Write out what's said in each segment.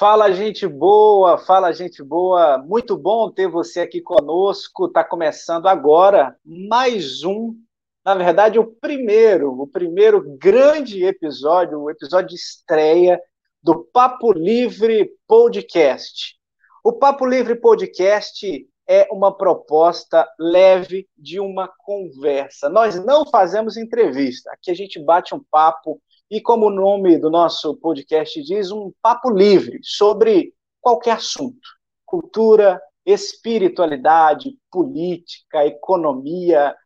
Fala, gente boa, fala, gente boa. Muito bom ter você aqui conosco. Está começando agora mais um, na verdade, o primeiro, o primeiro grande episódio, o episódio de estreia do Papo Livre Podcast. O Papo Livre Podcast é uma proposta leve de uma conversa. Nós não fazemos entrevista, aqui a gente bate um papo e, como o nome do nosso podcast diz, um papo livre sobre qualquer assunto: cultura, espiritualidade, política, economia,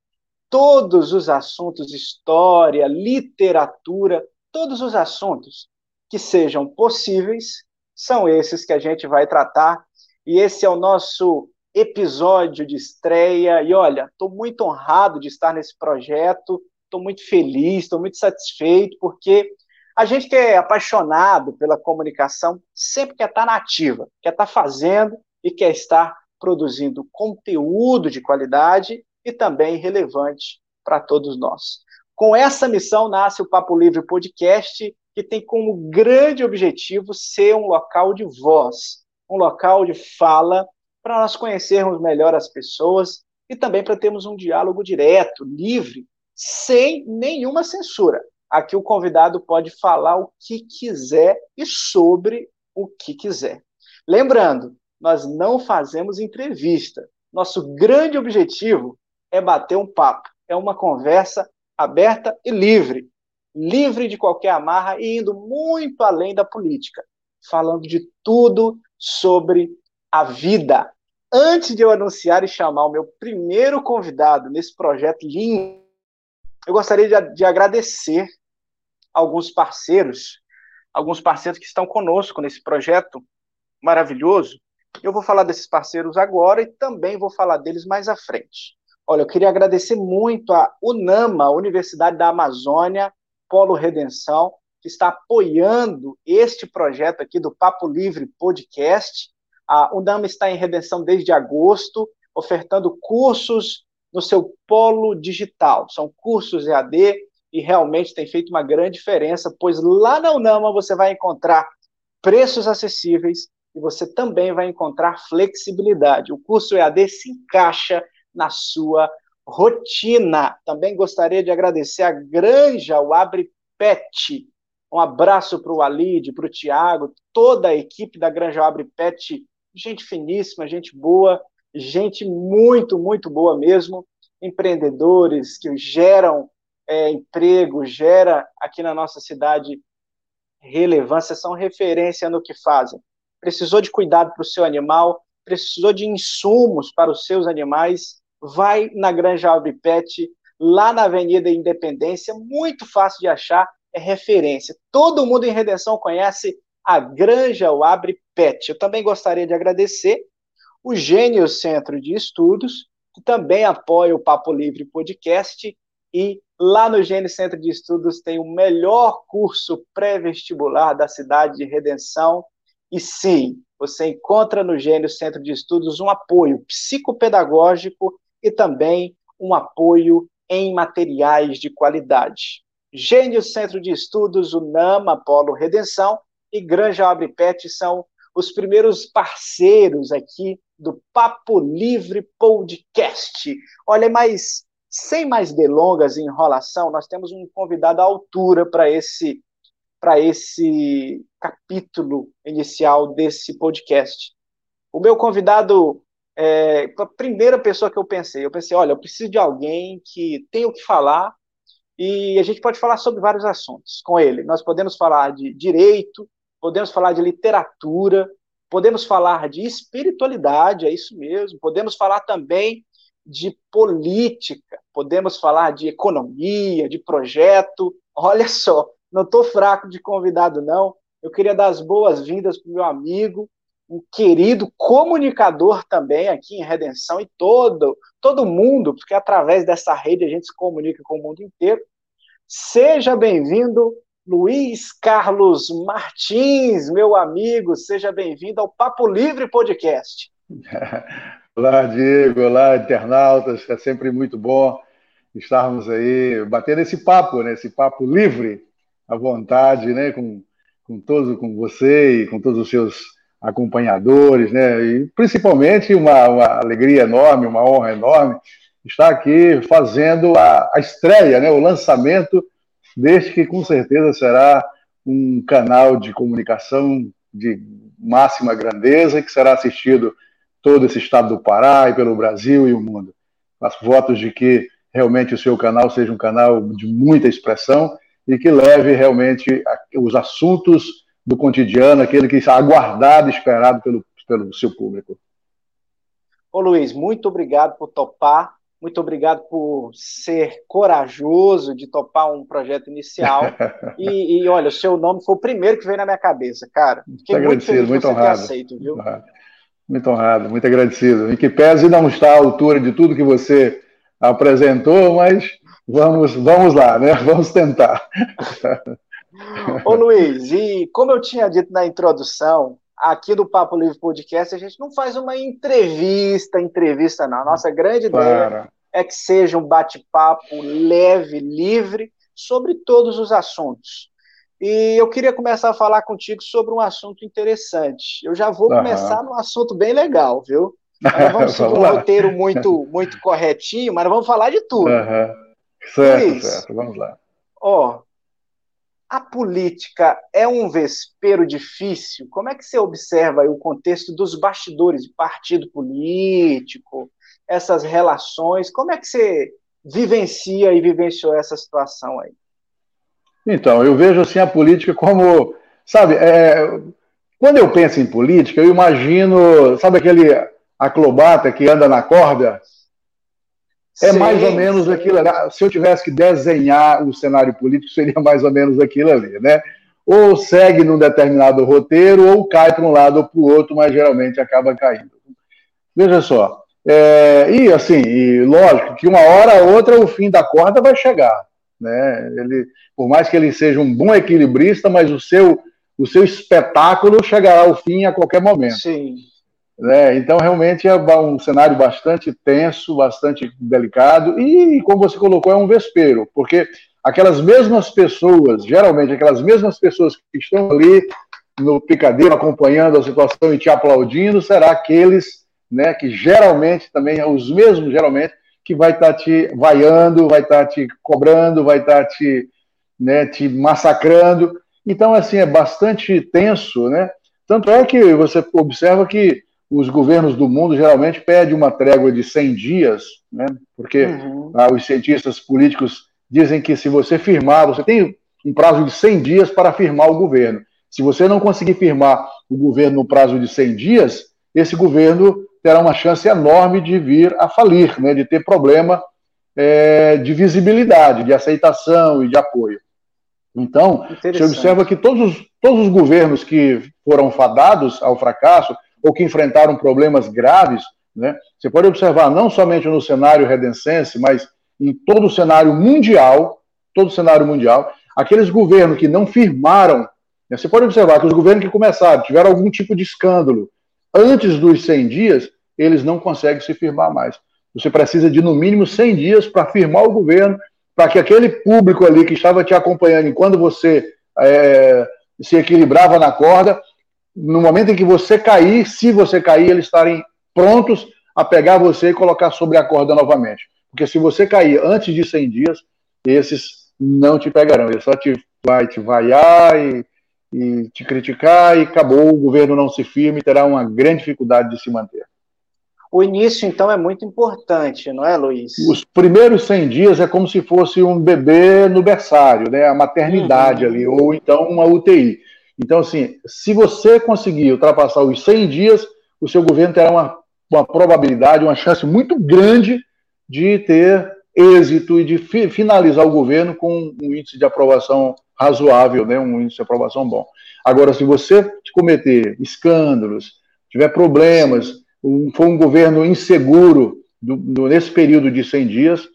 todos os assuntos, história, literatura, todos os assuntos que sejam possíveis, são esses que a gente vai tratar. E esse é o nosso episódio de estreia. E olha, estou muito honrado de estar nesse projeto, estou muito feliz, estou muito satisfeito, porque a gente que é apaixonado pela comunicação sempre quer estar ativa, quer estar fazendo e quer estar produzindo conteúdo de qualidade e também relevante para todos nós. Com essa missão nasce o Papo Livre Podcast, que tem como grande objetivo ser um local de voz, um local de fala para nós conhecermos melhor as pessoas e também para termos um diálogo direto, livre, sem nenhuma censura. Aqui o convidado pode falar o que quiser e sobre o que quiser. Lembrando, nós não fazemos entrevista. Nosso grande objetivo é bater um papo, é uma conversa aberta e livre, livre de qualquer amarra e indo muito além da política, falando de tudo sobre a vida. Antes de eu anunciar e chamar o meu primeiro convidado nesse projeto lindo, eu gostaria de, de agradecer alguns parceiros, alguns parceiros que estão conosco nesse projeto maravilhoso. Eu vou falar desses parceiros agora e também vou falar deles mais à frente. Olha, eu queria agradecer muito a UNAMA, Universidade da Amazônia, Polo Redenção, que está apoiando este projeto aqui do Papo Livre Podcast. A UNAMA está em redenção desde agosto, ofertando cursos no seu polo digital. São cursos EAD e realmente tem feito uma grande diferença, pois lá na UNAMA você vai encontrar preços acessíveis e você também vai encontrar flexibilidade. O curso EAD se encaixa na sua rotina. Também gostaria de agradecer a Granja, o Abre Pet, um abraço para o Alide, para o Tiago, toda a equipe da Granja Abre Pet, gente finíssima, gente boa, gente muito, muito boa mesmo, empreendedores que geram é, emprego, gera aqui na nossa cidade relevância, são referência no que fazem. Precisou de cuidado para o seu animal, precisou de insumos para os seus animais, vai na Granja Abre Pet, lá na Avenida Independência, muito fácil de achar, é referência. Todo mundo em Redenção conhece a Granja Abre Pet. Eu também gostaria de agradecer o Gênio Centro de Estudos, que também apoia o Papo Livre Podcast, e lá no Gênio Centro de Estudos tem o melhor curso pré-vestibular da cidade de Redenção. E sim, você encontra no Gênio Centro de Estudos um apoio psicopedagógico e também um apoio em materiais de qualidade. Gênio Centro de Estudos, o NAMA Polo Redenção e Granja Abre Pet são os primeiros parceiros aqui do Papo Livre Podcast. Olha, mas sem mais delongas e enrolação, nós temos um convidado à altura para esse para esse capítulo inicial desse podcast. O meu convidado é a primeira pessoa que eu pensei. Eu pensei, olha, eu preciso de alguém que tenha o que falar e a gente pode falar sobre vários assuntos com ele. Nós podemos falar de direito, podemos falar de literatura, podemos falar de espiritualidade, é isso mesmo, podemos falar também de política, podemos falar de economia, de projeto. Olha só, não estou fraco de convidado, não. Eu queria dar as boas-vindas para o meu amigo, um querido comunicador também aqui em Redenção e todo, todo mundo, porque através dessa rede a gente se comunica com o mundo inteiro. Seja bem-vindo, Luiz Carlos Martins, meu amigo, seja bem-vindo ao Papo Livre Podcast. Olá, Diego, olá, internautas, é sempre muito bom estarmos aí batendo esse papo, né, esse papo livre, à vontade, né, com com todos, com você e com todos os seus acompanhadores, né? E principalmente uma, uma alegria enorme, uma honra enorme estar aqui fazendo a, a estreia, né? O lançamento deste que com certeza será um canal de comunicação de máxima grandeza que será assistido todo esse estado do Pará e pelo Brasil e o mundo. Faço votos de que realmente o seu canal seja um canal de muita expressão e que leve realmente os assuntos do cotidiano, aquele que está aguardado, esperado pelo, pelo seu público. Ô Luiz, muito obrigado por topar, muito obrigado por ser corajoso de topar um projeto inicial. e, e, olha, o seu nome foi o primeiro que veio na minha cabeça, cara. Fiquei muito agradecido, muito honrado. Aceito, viu? Muito honrado, muito agradecido. E que pese não estar à altura de tudo que você apresentou, mas vamos, vamos lá, né? Vamos tentar. Ô Luiz, e como eu tinha dito na introdução, aqui do Papo Livre Podcast, a gente não faz uma entrevista, entrevista não. A nossa grande ideia é que seja um bate-papo leve, livre, sobre todos os assuntos. E eu queria começar a falar contigo sobre um assunto interessante. Eu já vou uhum. começar num assunto bem legal, viu? Nós vamos seguir um roteiro muito, muito corretinho, mas vamos falar de tudo. Uhum. Certo, Luiz, certo, vamos lá. Ó, a política é um vespeiro difícil? Como é que você observa o contexto dos bastidores de partido político, essas relações? Como é que você vivencia e vivenciou essa situação aí? Então, eu vejo assim a política como, sabe, é, quando eu penso em política, eu imagino, sabe aquele aclobata que anda na corda? É sim, mais ou menos sim. aquilo ali. Se eu tivesse que desenhar o cenário político, seria mais ou menos aquilo ali, né? Ou segue num determinado roteiro, ou cai para um lado ou para o outro, mas geralmente acaba caindo. Veja só. É, e assim, e lógico que uma hora ou outra o fim da corda vai chegar. Né? Ele, por mais que ele seja um bom equilibrista, mas o seu, o seu espetáculo chegará ao fim a qualquer momento. Sim. Né? Então, realmente é um cenário bastante tenso, bastante delicado, e, como você colocou, é um vespeiro, porque aquelas mesmas pessoas, geralmente aquelas mesmas pessoas que estão ali no picadeiro acompanhando a situação e te aplaudindo, será aqueles né, que geralmente também, os mesmos geralmente, que vai estar tá te vaiando, vai estar tá te cobrando, vai estar tá te, né, te massacrando. Então, assim, é bastante tenso, né? Tanto é que você observa que os governos do mundo geralmente pedem uma trégua de 100 dias, né? porque uhum. ah, os cientistas políticos dizem que se você firmar, você tem um prazo de 100 dias para firmar o governo. Se você não conseguir firmar o governo no prazo de 100 dias, esse governo terá uma chance enorme de vir a falir, né? de ter problema é, de visibilidade, de aceitação e de apoio. Então, você observa que todos os, todos os governos que foram fadados ao fracasso, ou que enfrentaram problemas graves, né? Você pode observar não somente no cenário redencense, mas em todo o cenário mundial, todo o cenário mundial, aqueles governos que não firmaram, né? você pode observar que os governos que começaram, tiveram algum tipo de escândalo antes dos 100 dias, eles não conseguem se firmar mais. Você precisa de no mínimo 100 dias para firmar o governo, para que aquele público ali que estava te acompanhando enquanto você é, se equilibrava na corda, no momento em que você cair, se você cair, eles estarem prontos a pegar você e colocar sobre a corda novamente. Porque se você cair antes de 100 dias, esses não te pegarão. Eles só te vai te vaiar e, e te criticar e acabou. O governo não se firme e terá uma grande dificuldade de se manter. O início, então, é muito importante, não é, Luiz? Os primeiros 100 dias é como se fosse um bebê no berçário, né? a maternidade uhum. ali, ou então uma UTI. Então, assim, se você conseguir ultrapassar os 100 dias, o seu governo terá uma, uma probabilidade, uma chance muito grande de ter êxito e de fi finalizar o governo com um índice de aprovação razoável, né, um índice de aprovação bom. Agora, se você cometer escândalos, tiver problemas, um, for um governo inseguro do, do, nesse período de 100 dias,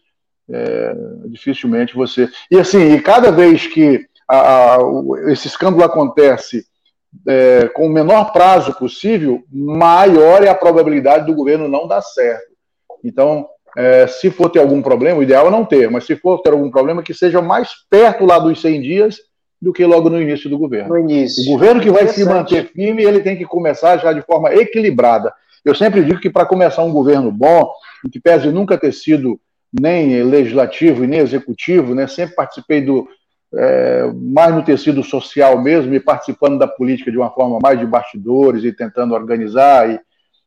é, dificilmente você. E assim, e cada vez que a, a, esse escândalo acontece é, com o menor prazo possível, maior é a probabilidade do governo não dar certo. Então, é, se for ter algum problema, o ideal é não ter, mas se for ter algum problema, que seja mais perto lá dos 100 dias do que logo no início do governo. No início. O governo que vai se manter firme, ele tem que começar já de forma equilibrada. Eu sempre digo que para começar um governo bom, que pese nunca ter sido nem legislativo e nem executivo, né, sempre participei do, é, mais no tecido social mesmo e participando da política de uma forma mais de bastidores e tentando organizar e,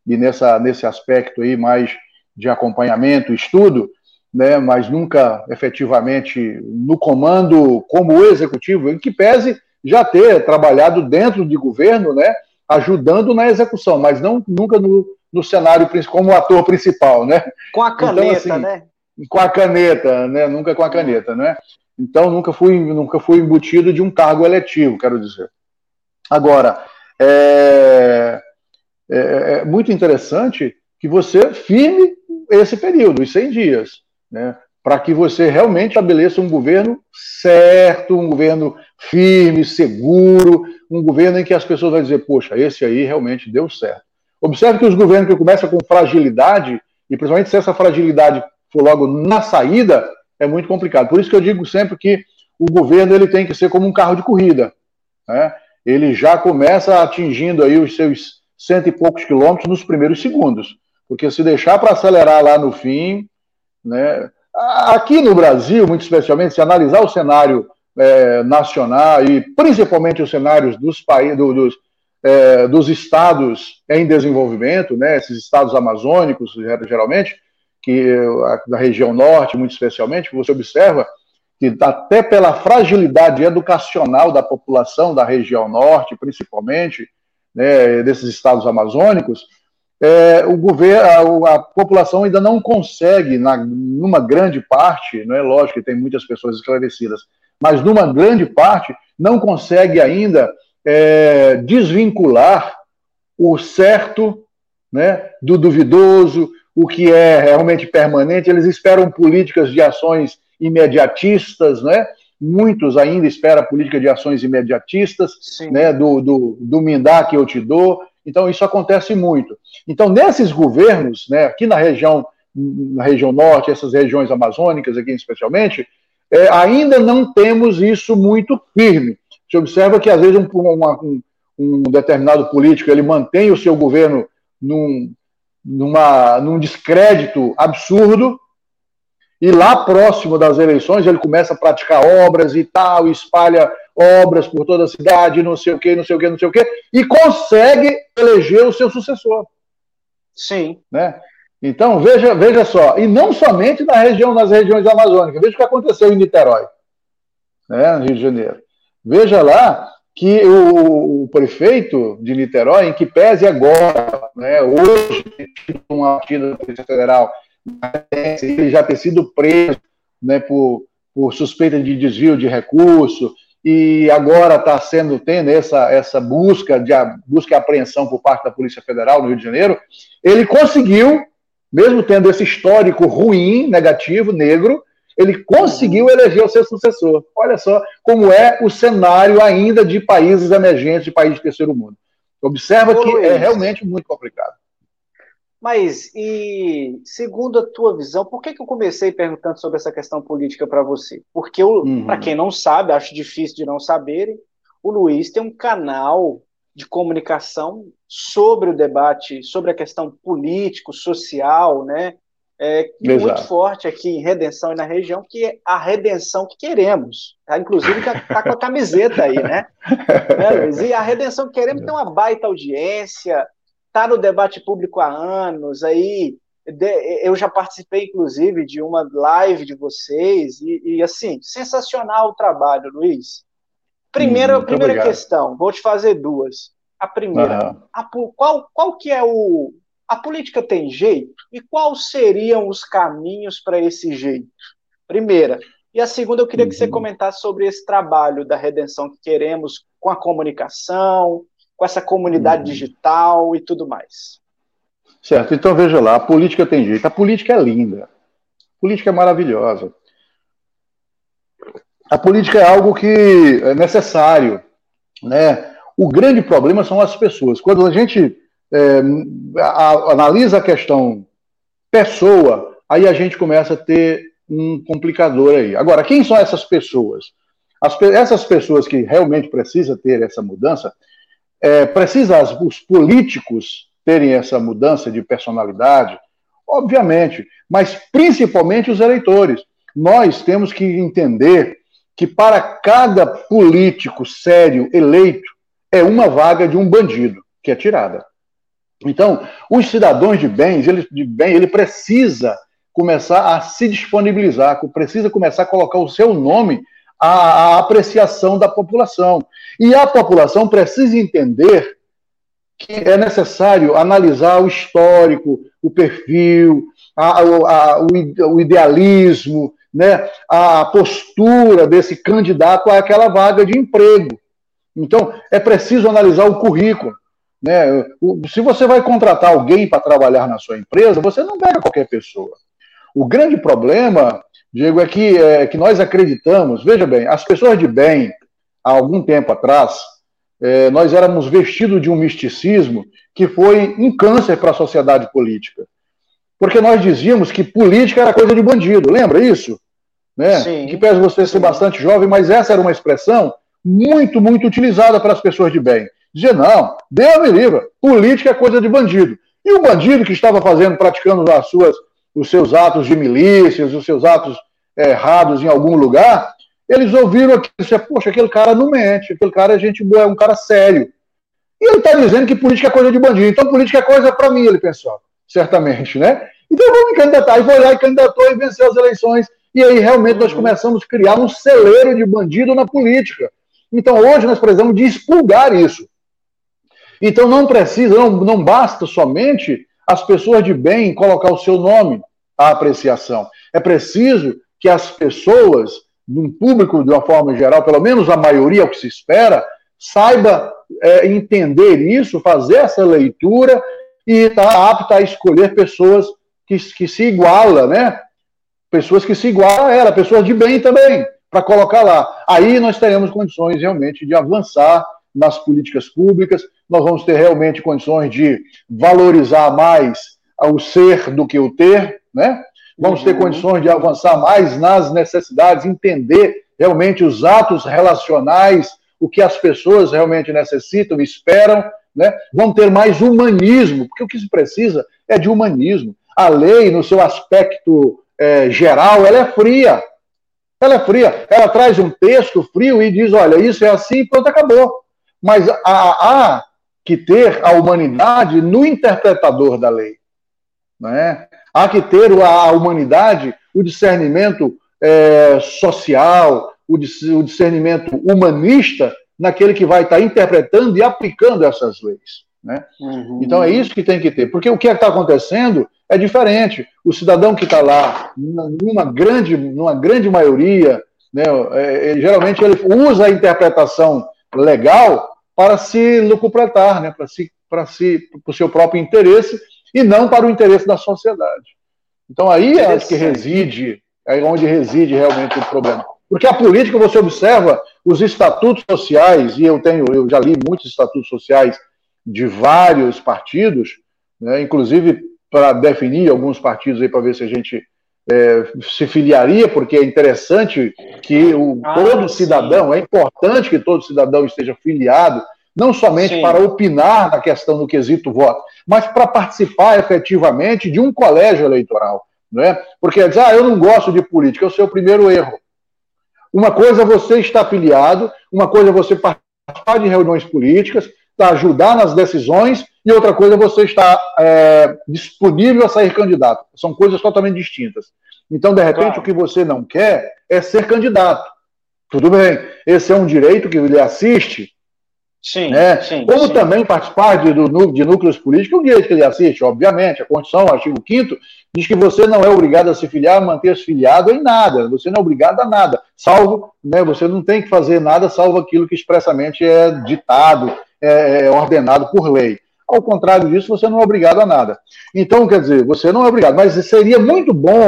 e nessa, nesse aspecto aí mais de acompanhamento, estudo, né, mas nunca efetivamente no comando como executivo, em que pese já ter trabalhado dentro de governo, né, ajudando na execução, mas não nunca no, no cenário como ator principal, né? Com a então, caneta, então, assim, né? Com a caneta, né? Nunca com a caneta, né? Então nunca fui, nunca fui embutido de um cargo eletivo, quero dizer. Agora, é, é, é muito interessante que você firme esse período, os 100 dias, né? para que você realmente estabeleça um governo certo, um governo firme, seguro, um governo em que as pessoas vão dizer, poxa, esse aí realmente deu certo. Observe que os governos que começam com fragilidade, e principalmente se essa fragilidade for logo na saída, é muito complicado. Por isso que eu digo sempre que o governo ele tem que ser como um carro de corrida. Né? Ele já começa atingindo aí os seus cento e poucos quilômetros nos primeiros segundos. Porque se deixar para acelerar lá no fim, né? aqui no Brasil, muito especialmente, se analisar o cenário é, nacional e principalmente os cenários dos países, do, dos, é, dos estados em desenvolvimento, né, esses estados amazônicos, geralmente, que da região norte, muito especialmente, você observa que até pela fragilidade educacional da população da região norte, principalmente, né, desses estados amazônicos, é, o governo, a, a, população ainda não consegue, na, numa grande parte, não é lógico que tem muitas pessoas esclarecidas, mas numa grande parte não consegue ainda é, desvincular o certo né, do duvidoso, o que é realmente permanente, eles esperam políticas de ações imediatistas, né? Muitos ainda esperam política de ações imediatistas, né? Do, do, do me dá que eu te dou. Então, isso acontece muito. Então, nesses governos, né, aqui na região, na região norte, essas regiões amazônicas aqui especialmente, é, ainda não temos isso muito firme. Você observa que, às vezes, um, um, um determinado político ele mantém o seu governo num, numa, num descrédito absurdo, e lá próximo das eleições ele começa a praticar obras e tal, espalha obras por toda a cidade, não sei o que, não sei o que, não sei o que, e consegue eleger o seu sucessor. Sim. Né? Então, veja, veja só, e não somente na região, nas regiões amazônicas, veja o que aconteceu em Niterói, né, no Rio de Janeiro. Veja lá que o, o, prefeito de Niterói, em que pese agora, né, hoje, uma partida da Polícia Federal, ele já ter sido preso né, por, por suspeita de desvio de recurso, e agora está sendo tendo essa, essa busca de busca e apreensão por parte da Polícia Federal no Rio de Janeiro, ele conseguiu, mesmo tendo esse histórico ruim, negativo, negro, ele conseguiu eleger o seu sucessor. Olha só como é o cenário ainda de países emergentes, de países de terceiro mundo. Observa que é realmente muito complicado. Mas, e segundo a tua visão, por que, que eu comecei perguntando sobre essa questão política para você? Porque, uhum. para quem não sabe, acho difícil de não saberem, o Luiz tem um canal de comunicação sobre o debate, sobre a questão político, social, né? é, muito forte aqui em Redenção e na região, que é a redenção que queremos. Tá? Inclusive, está tá com a camiseta aí, né? É, e a redenção que queremos tem uma baita audiência, está no debate público há anos, aí eu já participei, inclusive, de uma live de vocês, e, e assim, sensacional o trabalho, Luiz. Primeira, hum, primeira questão, vou te fazer duas. A primeira, uhum. a, qual, qual que é o, a política tem jeito? E quais seriam os caminhos para esse jeito? Primeira. E a segunda, eu queria que você uhum. comentasse sobre esse trabalho da redenção que queremos com a comunicação, com essa comunidade uhum. digital e tudo mais. Certo, então veja lá, a política tem jeito. A política é linda. A política é maravilhosa. A política é algo que é necessário. Né? O grande problema são as pessoas. Quando a gente é, a, analisa a questão pessoa, aí a gente começa a ter um complicador aí. Agora, quem são essas pessoas? As, essas pessoas que realmente precisam ter essa mudança, é, precisa os políticos terem essa mudança de personalidade, obviamente, mas principalmente os eleitores. Nós temos que entender que para cada político sério eleito é uma vaga de um bandido que é tirada. Então, os cidadãos de bens, ele, de bem, ele precisa começar a se disponibilizar, precisa começar a colocar o seu nome à apreciação da população. E a população precisa entender que é necessário analisar o histórico, o perfil, a, a, o, o, idealismo, né, a postura desse candidato àquela vaga de emprego. Então, é preciso analisar o currículo. Né? Se você vai contratar alguém para trabalhar na sua empresa, você não pega qualquer pessoa. O grande problema, Diego, é que, é que nós acreditamos, veja bem, as pessoas de bem, há algum tempo atrás, é, nós éramos vestidos de um misticismo que foi um câncer para a sociedade política. Porque nós dizíamos que política era coisa de bandido, lembra isso? Né? Sim. Que pese você ser bastante jovem, mas essa era uma expressão muito, muito utilizada para as pessoas de bem. Dizia, não, Deus me livre, política é coisa de bandido. E o bandido que estava fazendo, praticando as suas, os seus atos de milícias, os seus atos errados em algum lugar, eles ouviram aquilo e disseram, poxa, aquele cara não mente, aquele cara é gente boa, é um cara sério. E ele está dizendo que política é coisa de bandido, então política é coisa para mim, ele pensou, certamente, né? Então vamos me candidatar. E foi lá e candidatou e venceu as eleições. E aí realmente nós começamos a criar um celeiro de bandido na política. Então hoje nós precisamos de expulgar isso. Então não precisa, não, não basta somente as pessoas de bem colocar o seu nome à apreciação. É preciso que as pessoas, num público de uma forma geral, pelo menos a maioria, é o que se espera, saiba é, entender isso, fazer essa leitura e estar tá apta a escolher pessoas que, que se igualam, né? Pessoas que se igualam a ela, pessoas de bem também, para colocar lá. Aí nós teremos condições realmente de avançar nas políticas públicas, nós vamos ter realmente condições de valorizar mais o ser do que o ter, né? Vamos uhum. ter condições de avançar mais nas necessidades, entender realmente os atos relacionais, o que as pessoas realmente necessitam, esperam, né? Vamos ter mais humanismo, porque o que se precisa é de humanismo. A lei, no seu aspecto é, geral, ela é fria. Ela é fria. Ela traz um texto frio e diz: olha, isso é assim e pronto, acabou. Mas há, há que ter a humanidade no interpretador da lei. Né? Há que ter a humanidade, o discernimento é, social, o discernimento humanista naquele que vai estar interpretando e aplicando essas leis. Né? Uhum. Então é isso que tem que ter, porque o que está acontecendo é diferente. O cidadão que está lá, numa grande, numa grande maioria, né, é, geralmente ele usa a interpretação legal para se lucupletar, né, para si, para si, o seu próprio interesse e não para o interesse da sociedade. Então aí é que reside, é onde reside realmente o problema. Porque a política você observa os estatutos sociais e eu tenho, eu já li muitos estatutos sociais de vários partidos, né, inclusive para definir alguns partidos aí para ver se a gente é, se filiaria, porque é interessante que o, ah, todo cidadão, é importante que todo cidadão esteja filiado, não somente sim. para opinar na questão do quesito voto, mas para participar efetivamente de um colégio eleitoral. Não é? Porque diz, ah, eu não gosto de política, é o seu primeiro erro. Uma coisa é você estar afiliado, uma coisa é você participar de reuniões políticas, ajudar nas decisões, e outra coisa é você estar é, disponível a sair candidato. São coisas totalmente distintas. Então, de repente, claro. o que você não quer é ser candidato. Tudo bem, esse é um direito que lhe assiste. Sim, né? sim Como sim. também participar de, do, de núcleos políticos é um direito que lhe assiste, obviamente. A Constituição, o artigo 5 diz que você não é obrigado a se filiar, manter-se filiado em nada. Você não é obrigado a nada. Salvo, né, você não tem que fazer nada salvo aquilo que expressamente é ditado, é, é ordenado por lei. Ao contrário disso, você não é obrigado a nada. Então, quer dizer, você não é obrigado. Mas seria muito bom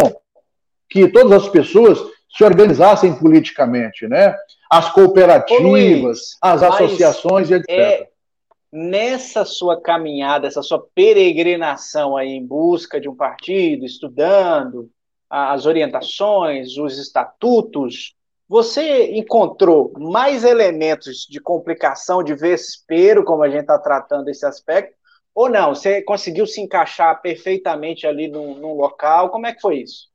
que todas as pessoas se organizassem politicamente, né? As cooperativas, Luiz, as associações, etc. É, nessa sua caminhada, essa sua peregrinação aí em busca de um partido, estudando as orientações, os estatutos, você encontrou mais elementos de complicação, de vespeiro, como a gente está tratando esse aspecto, ou não? Você conseguiu se encaixar perfeitamente ali num, num local? Como é que foi isso?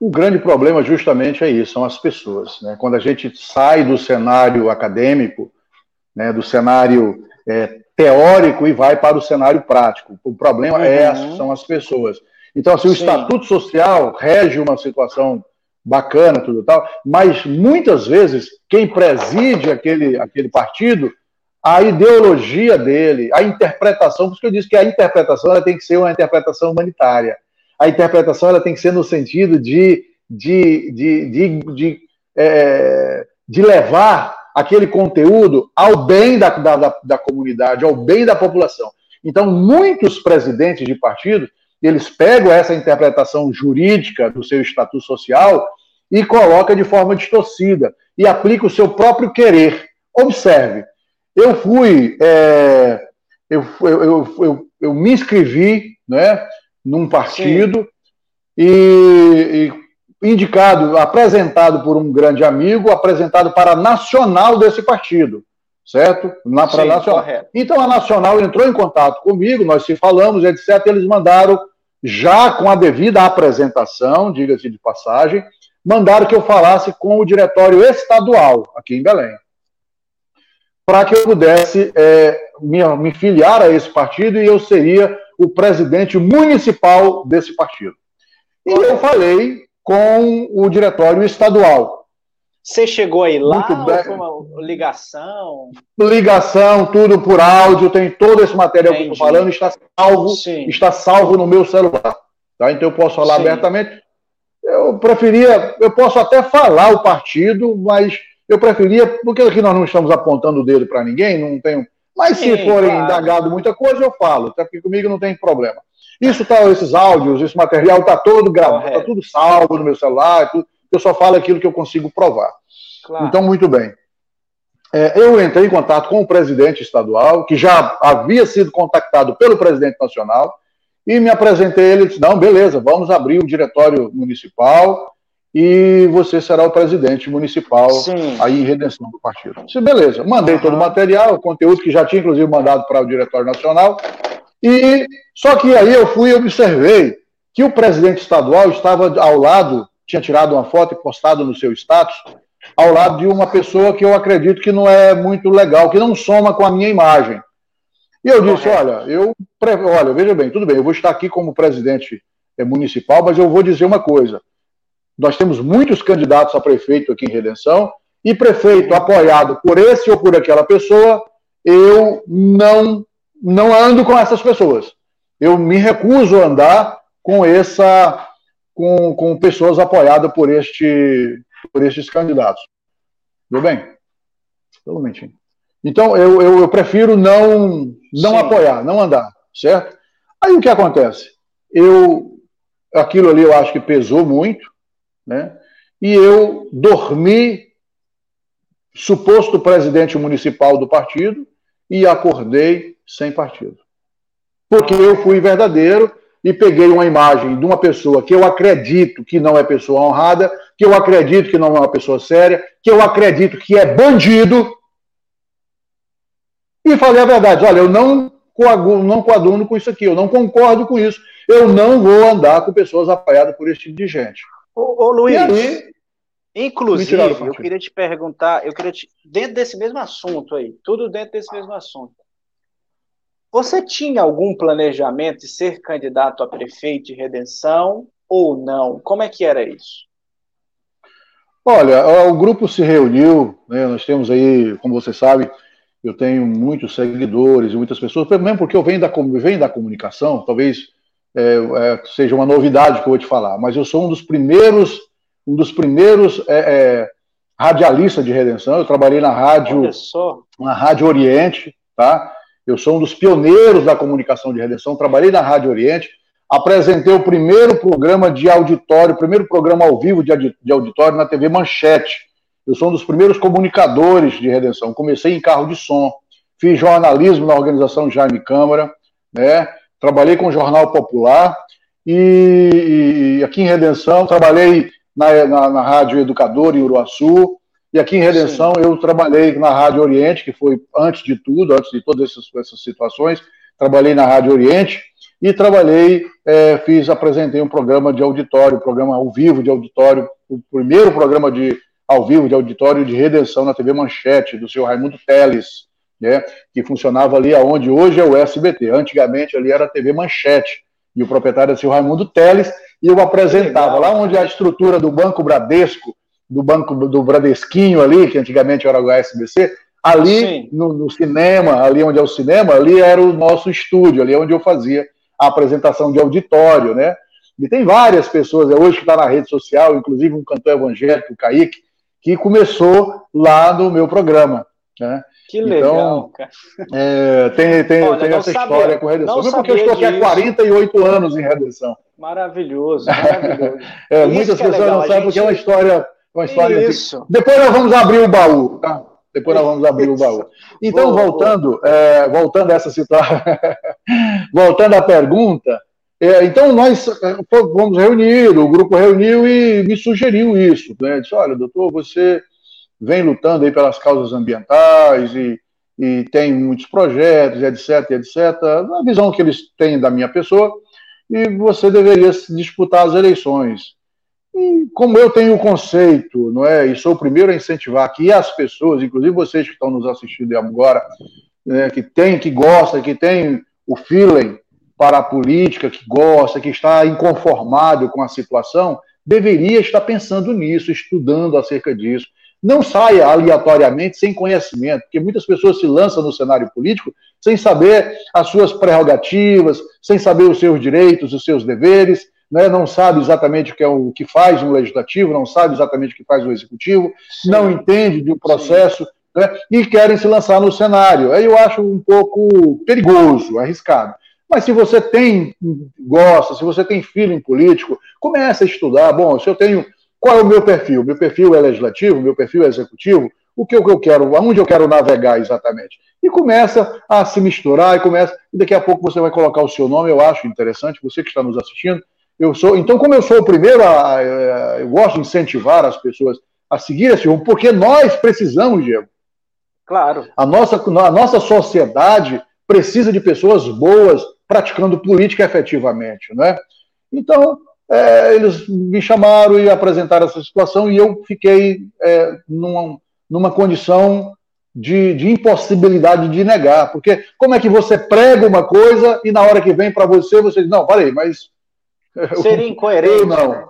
O grande problema justamente é isso, são as pessoas. Né? Quando a gente sai do cenário acadêmico, né, do cenário é, teórico e vai para o cenário prático. O problema é uhum. é, são as pessoas. Então, assim, o Sim. estatuto social rege uma situação bacana, tudo tal, mas muitas vezes quem preside aquele, aquele partido, a ideologia dele, a interpretação, por isso que eu disse que a interpretação ela tem que ser uma interpretação humanitária. A interpretação ela tem que ser no sentido de, de, de, de, de, é, de levar aquele conteúdo ao bem da, da, da comunidade, ao bem da população. Então, muitos presidentes de partidos eles pegam essa interpretação jurídica do seu estatuto social e colocam de forma distorcida e aplicam o seu próprio querer. Observe, eu fui, é, eu, eu, eu, eu, me inscrevi né, num partido e, e, indicado, apresentado por um grande amigo, apresentado para a nacional desse partido, certo? Na, para nacional. Correto. Então a nacional entrou em contato comigo, nós se falamos, etc. Eles mandaram já com a devida apresentação, diga-se de passagem, mandaram que eu falasse com o diretório estadual aqui em Belém, para que eu pudesse é, me, me filiar a esse partido e eu seria o presidente municipal desse partido. E eu falei com o diretório estadual. Você chegou aí lá Muito bem. uma ligação? Ligação, tudo por áudio, tem todo esse material Entendi. que eu estou falando, está salvo, Sim. está salvo no meu celular. Tá? Então eu posso falar Sim. abertamente. Eu preferia, eu posso até falar o partido, mas eu preferia, porque aqui nós não estamos apontando o dedo para ninguém, não tenho. Mas Sim, se forem claro. indagado muita coisa, eu falo, até porque comigo não tem problema. Isso tá, esses áudios, esse material está todo gravado, está tudo salvo no meu celular, tudo eu só falo aquilo que eu consigo provar. Claro. Então, muito bem. É, eu entrei em contato com o presidente estadual, que já havia sido contactado pelo presidente nacional, e me apresentei ele disse: não, beleza, vamos abrir o diretório municipal e você será o presidente municipal Sim. aí em redenção do partido. Disse, beleza, mandei todo o material, o conteúdo que já tinha inclusive mandado para o diretório nacional, e só que aí eu fui e observei que o presidente estadual estava ao lado tinha tirado uma foto e postado no seu status, ao lado de uma pessoa que eu acredito que não é muito legal, que não soma com a minha imagem. E eu disse, olha, eu, olha, veja bem, tudo bem, eu vou estar aqui como presidente eh, municipal, mas eu vou dizer uma coisa. Nós temos muitos candidatos a prefeito aqui em Redenção, e prefeito apoiado por esse ou por aquela pessoa, eu não, não ando com essas pessoas. Eu me recuso a andar com essa com, com pessoas apoiadas por, este, por estes candidatos. Tudo bem? Pelo momentinho. Então, eu, eu, eu, prefiro não, não apoiar, não andar, certo? Aí o que acontece? Eu, aquilo ali eu acho que pesou muito, né? E eu dormi, suposto presidente municipal do partido, e acordei sem partido. Porque eu fui verdadeiro e peguei uma imagem de uma pessoa que eu acredito que não é pessoa honrada, que eu acredito que não é uma pessoa séria, que eu acredito que é bandido, e falei a verdade: olha, eu não coaduno, não coaduno com isso aqui, eu não concordo com isso, eu não vou andar com pessoas apoiadas por esse tipo de gente. Ô, ô Luiz, aí, inclusive, eu queria te perguntar, eu queria te, dentro desse mesmo assunto aí, tudo dentro desse mesmo assunto. Você tinha algum planejamento de ser candidato a prefeito de Redenção ou não? Como é que era isso? Olha, o grupo se reuniu, né, nós temos aí, como você sabe, eu tenho muitos seguidores e muitas pessoas, mesmo porque eu venho da, venho da comunicação, talvez é, é, seja uma novidade que eu vou te falar, mas eu sou um dos primeiros, um dos primeiros é, é radialistas de redenção. Eu trabalhei na rádio, na Rádio Oriente, tá? Eu sou um dos pioneiros da comunicação de redenção, trabalhei na Rádio Oriente, apresentei o primeiro programa de auditório, o primeiro programa ao vivo de auditório na TV Manchete. Eu sou um dos primeiros comunicadores de redenção. Comecei em carro de som, fiz jornalismo na organização Jaime Câmara, né? trabalhei com o Jornal Popular e, e aqui em Redenção trabalhei na, na, na Rádio Educador em Uruaçu, e aqui em Redenção Sim. eu trabalhei na Rádio Oriente, que foi antes de tudo, antes de todas essas, essas situações, trabalhei na Rádio Oriente e trabalhei, é, fiz, apresentei um programa de auditório, um programa ao vivo de auditório, o primeiro programa de ao vivo de auditório de redenção na TV Manchete, do senhor Raimundo Teles, né, que funcionava ali aonde hoje é o SBT. Antigamente ali era a TV Manchete, e o proprietário era o senhor Raimundo Teles, e eu apresentava lá onde é a estrutura do Banco Bradesco, do banco do Bradesquinho ali, que antigamente era o SBC, ali no, no, cinema, ali onde é o cinema, ali era o nosso estúdio, ali é onde eu fazia a apresentação de auditório, né? E tem várias pessoas, é hoje que está na rede social, inclusive um cantor evangélico, o Kaique, que começou lá no meu programa. Né? Que então, legal, cara. É, tem tem, Olha, tem essa sabia, história com redenção. Não porque eu estou aqui há 48 anos em redenção. Maravilhoso, maravilhoso. é, muitas é pessoas é não sabem gente... porque é uma história uma história Isso. Depois nós vamos abrir o baú, tá? Depois nós vamos abrir o baú. Então, boa, voltando, boa. É, voltando a essa situação, voltando à pergunta, é, então nós é, fomos reunir, o grupo reuniu e me sugeriu isso. Né? Disse, olha, doutor, você vem lutando aí pelas causas ambientais e, e tem muitos projetos, etc, etc. A visão que eles têm da minha pessoa, e você deveria disputar as eleições. E como eu tenho o conceito, não é, e sou o primeiro a incentivar que as pessoas, inclusive vocês que estão nos assistindo agora, né, que tem, que gosta, que tem o feeling para a política, que gosta, que está inconformado com a situação, deveria estar pensando nisso, estudando acerca disso. Não saia aleatoriamente sem conhecimento, porque muitas pessoas se lançam no cenário político sem saber as suas prerrogativas, sem saber os seus direitos, os seus deveres, né, não sabe exatamente o que, é o que faz um legislativo, não sabe exatamente o que faz o executivo, Sim. não entende de um processo né, e querem se lançar no cenário. Aí eu acho um pouco perigoso, arriscado. Mas se você tem, gosta, se você tem feeling político, comece a estudar. Bom, se eu tenho. Qual é o meu perfil? Meu perfil é legislativo, meu perfil é executivo, o que eu quero, aonde eu quero navegar exatamente. E começa a se misturar, e começa, e daqui a pouco você vai colocar o seu nome, eu acho interessante, você que está nos assistindo, eu sou, então, como eu sou o primeiro, a, a, eu gosto de incentivar as pessoas a seguir esse rumo, porque nós precisamos, Diego. Claro. A nossa, a nossa sociedade precisa de pessoas boas praticando política efetivamente, né? Então, é, eles me chamaram e apresentaram essa situação e eu fiquei é, numa, numa condição de, de, impossibilidade de negar, porque como é que você prega uma coisa e na hora que vem para você, você diz, não, parei, mas Seria incoerente. não. Né?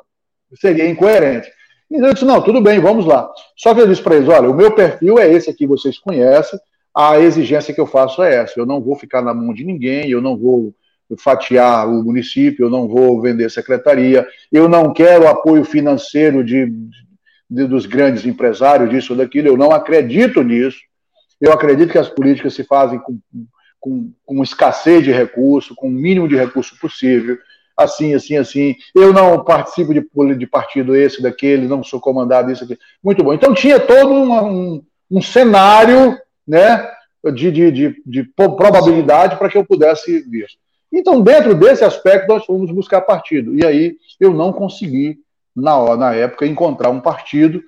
Seria incoerente. Então eu disse, não, tudo bem, vamos lá. Só que eu disse para eles, olha, o meu perfil é esse aqui, vocês conhecem, a exigência que eu faço é essa. Eu não vou ficar na mão de ninguém, eu não vou fatiar o município, eu não vou vender secretaria, eu não quero apoio financeiro de, de, dos grandes empresários, disso daquilo, eu não acredito nisso. Eu acredito que as políticas se fazem com, com, com escassez de recurso, com o mínimo de recurso possível assim, assim, assim. Eu não participo de, de partido esse, daquele, não sou comandado isso aqui. Muito bom. Então tinha todo um, um, um cenário né, de, de, de, de probabilidade para que eu pudesse vir. Então, dentro desse aspecto, nós fomos buscar partido. E aí eu não consegui, na, na época, encontrar um partido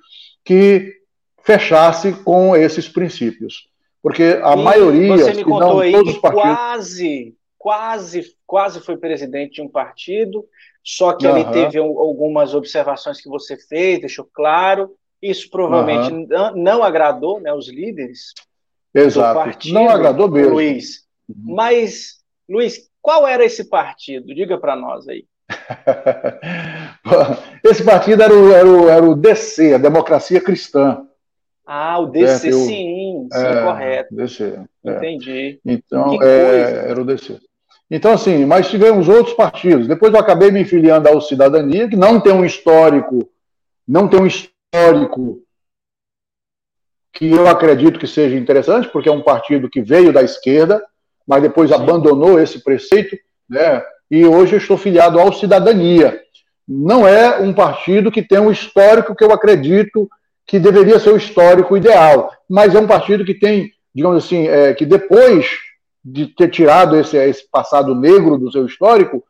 que fechasse com esses princípios. Porque a e maioria, você me contou não, aí todos os partidos. Quase quase, quase foi presidente de um partido, só que uhum. ele teve algumas observações que você fez, deixou claro. Isso provavelmente uhum. não, não, agradou né, os líderes Exato. do partido. Não agradou mesmo. Luiz. Uhum. Mas, Luiz, qual era esse partido? Diga para nós aí. esse partido era o, era, o, era o DC, a Democracia Cristã. Ah, o DC, é, eu, sim, sim, é, correto. DC, é. Entendi. Então, é, era o DC. Então, assim, mas tivemos outros partidos. Depois eu acabei me filiando ao Cidadania, que não tem um histórico, não tem um histórico que eu acredito que seja interessante, porque é um partido que veio da esquerda, mas depois Sim. abandonou esse preceito, né? E hoje eu estou filiado ao Cidadania. Não é um partido que tem um histórico que eu acredito que deveria ser o histórico ideal, mas é um partido que tem, digamos assim, é, que depois de ter tirado esse, esse passado negro do seu histórico,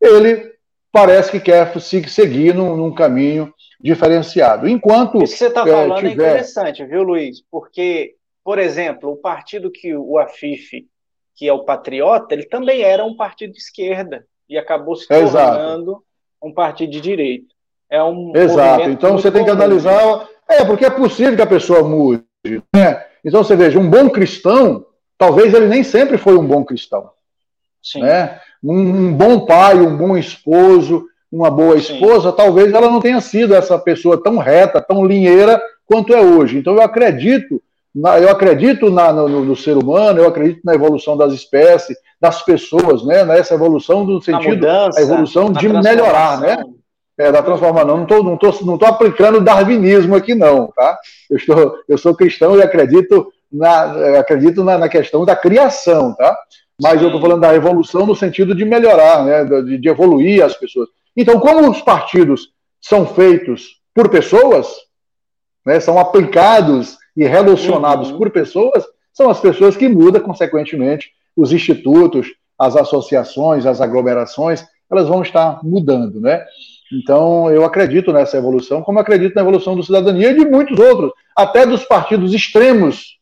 ele parece que quer seguir num, num caminho diferenciado. Enquanto. Isso que você está é, falando é, tiver... é interessante, viu, Luiz? Porque, por exemplo, o partido que o Afif, que é o Patriota, ele também era um partido de esquerda e acabou se tornando Exato. um partido de direita. É um Exato. Então você tem que analisar. É, porque é possível que a pessoa mude. Né? Então você veja, um bom cristão, talvez ele nem sempre foi um bom cristão. Sim. Né? Um, um bom pai, um bom esposo, uma boa esposa, Sim. talvez ela não tenha sido essa pessoa tão reta, tão linheira quanto é hoje. Então eu acredito, na, eu acredito na, no, no, ser humano, eu acredito na evolução das espécies, das pessoas, né? Nessa evolução do sentido, mudança, a evolução de melhorar, né? É, da transformação. Não estou não tô, não tô aplicando darwinismo aqui, não, tá? Eu, estou, eu sou cristão e acredito na, acredito na, na questão da criação, tá? Mas Sim. eu estou falando da evolução no sentido de melhorar, né? de, de evoluir as pessoas. Então, como os partidos são feitos por pessoas, né, são aplicados e relacionados uhum. por pessoas, são as pessoas que mudam, consequentemente, os institutos, as associações, as aglomerações, elas vão estar mudando, né? Então, eu acredito nessa evolução, como acredito na evolução do cidadania e de muitos outros, até dos partidos extremos,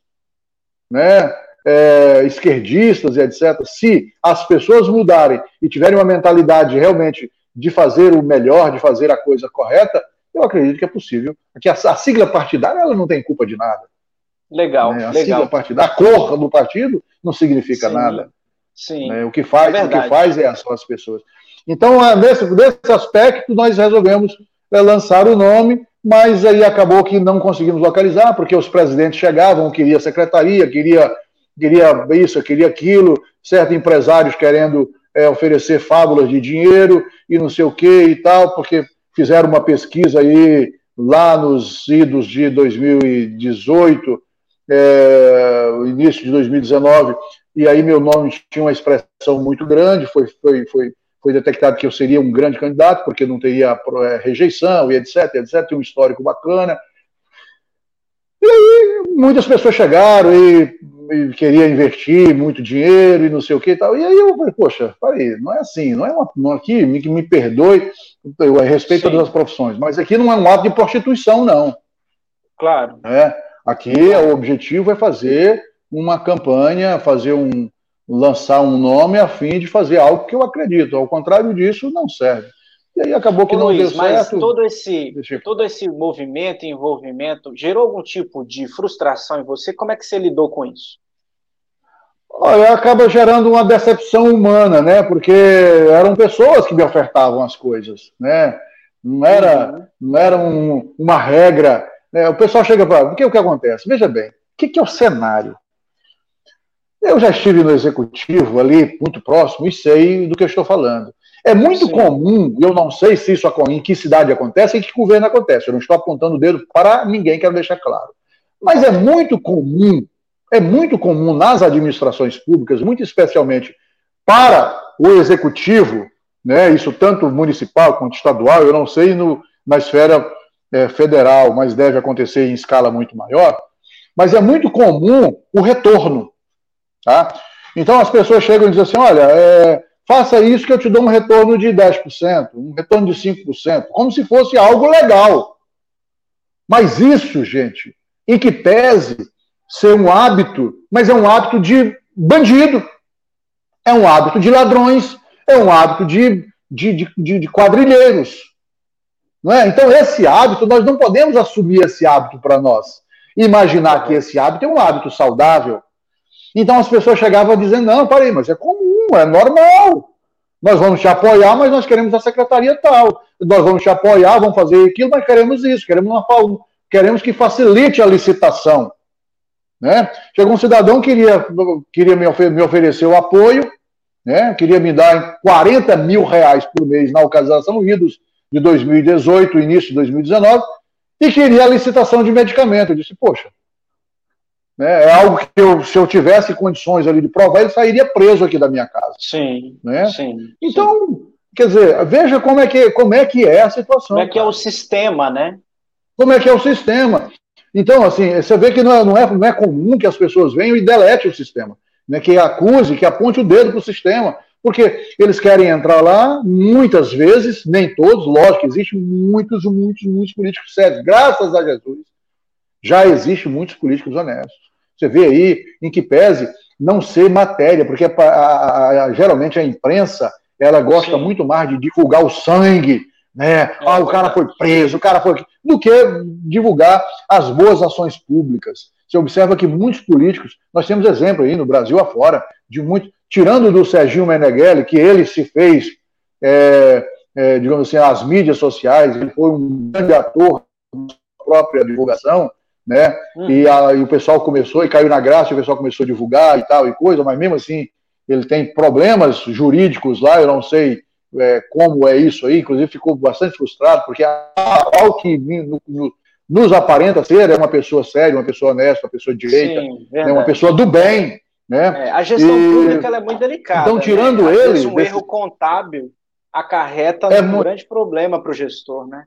né? É, esquerdistas e etc. Se as pessoas mudarem e tiverem uma mentalidade realmente de fazer o melhor, de fazer a coisa correta, eu acredito que é possível. Porque a, a sigla partidária ela não tem culpa de nada. Legal, né? A legal. sigla partidária, a cor do partido não significa Sim. nada. Sim. Né? O que faz, é o que faz é são as pessoas. Então, é, nesse, nesse aspecto, nós resolvemos é, lançar o nome, mas aí acabou que não conseguimos localizar, porque os presidentes chegavam, queria secretaria, queria, queria isso, queria aquilo, certos empresários querendo é, oferecer fábulas de dinheiro e não sei o que e tal, porque fizeram uma pesquisa aí lá nos idos de 2018, é, início de 2019, e aí meu nome tinha uma expressão muito grande, foi, foi, foi, foi detectado que eu seria um grande candidato, porque não teria é, rejeição e etc, etc, tem um histórico bacana. E aí muitas pessoas chegaram e queria investir muito dinheiro e não sei o que e tal. E aí eu falei, poxa, peraí, não é assim, não é uma, não, aqui, me, me perdoe, eu respeito Sim. todas as profissões, mas aqui não é um ato de prostituição, não. Claro. É, aqui o objetivo é fazer uma campanha, fazer um, lançar um nome a fim de fazer algo que eu acredito. Ao contrário disso, não serve. E aí acabou que Ô, não Luiz, deu mas certo. Todo esse, todo esse movimento e envolvimento gerou algum tipo de frustração em você? Como é que você lidou com isso? Olha, acaba gerando uma decepção humana, né? Porque eram pessoas que me ofertavam as coisas, né? Não era, uhum. não era um, uma regra. Né? O pessoal chega para. O que, o que acontece? Veja bem, o que, que é o cenário? Eu já estive no executivo ali, muito próximo, e sei do que eu estou falando. É muito Sim. comum, eu não sei se isso em que cidade acontece e em que governo acontece. Eu não estou apontando o dedo para ninguém, quero deixar claro. Mas é muito comum, é muito comum nas administrações públicas, muito especialmente para o executivo, né, isso tanto municipal quanto estadual, eu não sei no, na esfera é, federal, mas deve acontecer em escala muito maior, mas é muito comum o retorno. Tá? Então as pessoas chegam e dizem assim: olha, é, faça isso que eu te dou um retorno de 10%, um retorno de 5%, como se fosse algo legal. Mas isso, gente, em que pese ser um hábito, mas é um hábito de bandido, é um hábito de ladrões, é um hábito de, de, de, de quadrilheiros. Não é? Então, esse hábito, nós não podemos assumir esse hábito para nós. Imaginar que esse hábito é um hábito saudável. Então as pessoas chegavam dizendo: não, parei, mas é comum, é normal. Nós vamos te apoiar, mas nós queremos a secretaria tal. Nós vamos te apoiar, vamos fazer aquilo, mas queremos isso, queremos, uma, queremos que facilite a licitação. Né? Chegou um cidadão que queria, queria me, ofer me oferecer o apoio, né? queria me dar 40 mil reais por mês na localização idos de 2018, início de 2019, e queria a licitação de medicamento. Eu disse, poxa, né? É algo que eu, se eu tivesse condições ali de provar, ele sairia preso aqui da minha casa. Sim. Né? sim então, sim. quer dizer, veja como é, que, como é que é a situação. Como é que é o sistema, né? Como é que é o sistema. Então, assim, você vê que não é, não é, não é comum que as pessoas venham e deletem o sistema. Né? Que acuse, que aponte o dedo para o sistema. Porque eles querem entrar lá, muitas vezes, nem todos, lógico, existem muitos, muitos, muitos políticos sérios. Graças a Jesus, já existem muitos políticos honestos. Você vê aí, em que pese não ser matéria, porque a, a, a, geralmente a imprensa ela gosta Sim. muito mais de divulgar o sangue, né? É, ah, o cara foi preso, o cara foi. do que divulgar as boas ações públicas. Você observa que muitos políticos, nós temos exemplo aí no Brasil afora, de muito, tirando do Serginho Meneghelli, que ele se fez, é, é, digamos assim, as mídias sociais, ele foi um grande ator da própria divulgação, né? Hum. E, a, e, o pessoal começou, e caiu na graça, o pessoal começou a divulgar e tal, e coisa, mas mesmo assim, ele tem problemas jurídicos lá, eu não sei é, como é isso aí, inclusive ficou bastante frustrado, porque ao que no, no, nos aparenta ser é uma pessoa séria, uma pessoa honesta, uma pessoa direita, Sim, né, uma pessoa do bem. Né? É, a gestão e, pública é muito delicada. Então, tirando né? ele. Um desse... erro contábil acarreta é um grande problema para o gestor, né?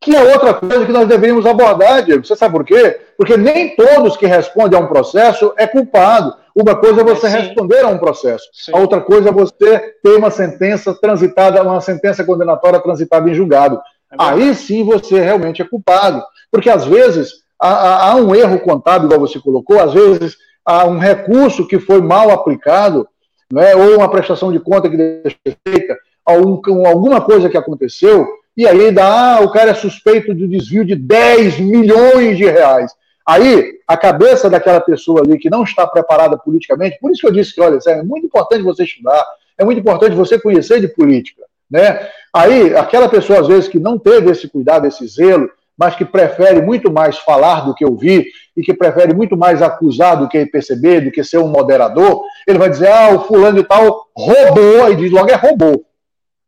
Que é outra coisa que nós deveríamos abordar, Diego. Você sabe por quê? Porque nem todos que respondem a um processo é culpado. Uma coisa é você é, responder a um processo. Sim. A outra coisa é você ter uma sentença transitada, uma sentença condenatória transitada em julgado. É Aí sim você realmente é culpado. Porque às vezes há, há um erro contábil, igual você colocou, às vezes há um recurso que foi mal aplicado, né, ou uma prestação de conta que deixou feita, alguma coisa que aconteceu, e aí dá, ah, o cara é suspeito de desvio de 10 milhões de reais. Aí, a cabeça daquela pessoa ali que não está preparada politicamente, por isso que eu disse que, olha, é muito importante você estudar, é muito importante você conhecer de política, né? Aí, aquela pessoa, às vezes, que não teve esse cuidado, esse zelo, mas que prefere muito mais falar do que ouvir, e que prefere muito mais acusar do que perceber, do que ser um moderador, ele vai dizer, ah, o fulano e tal roubou, aí diz logo é roubou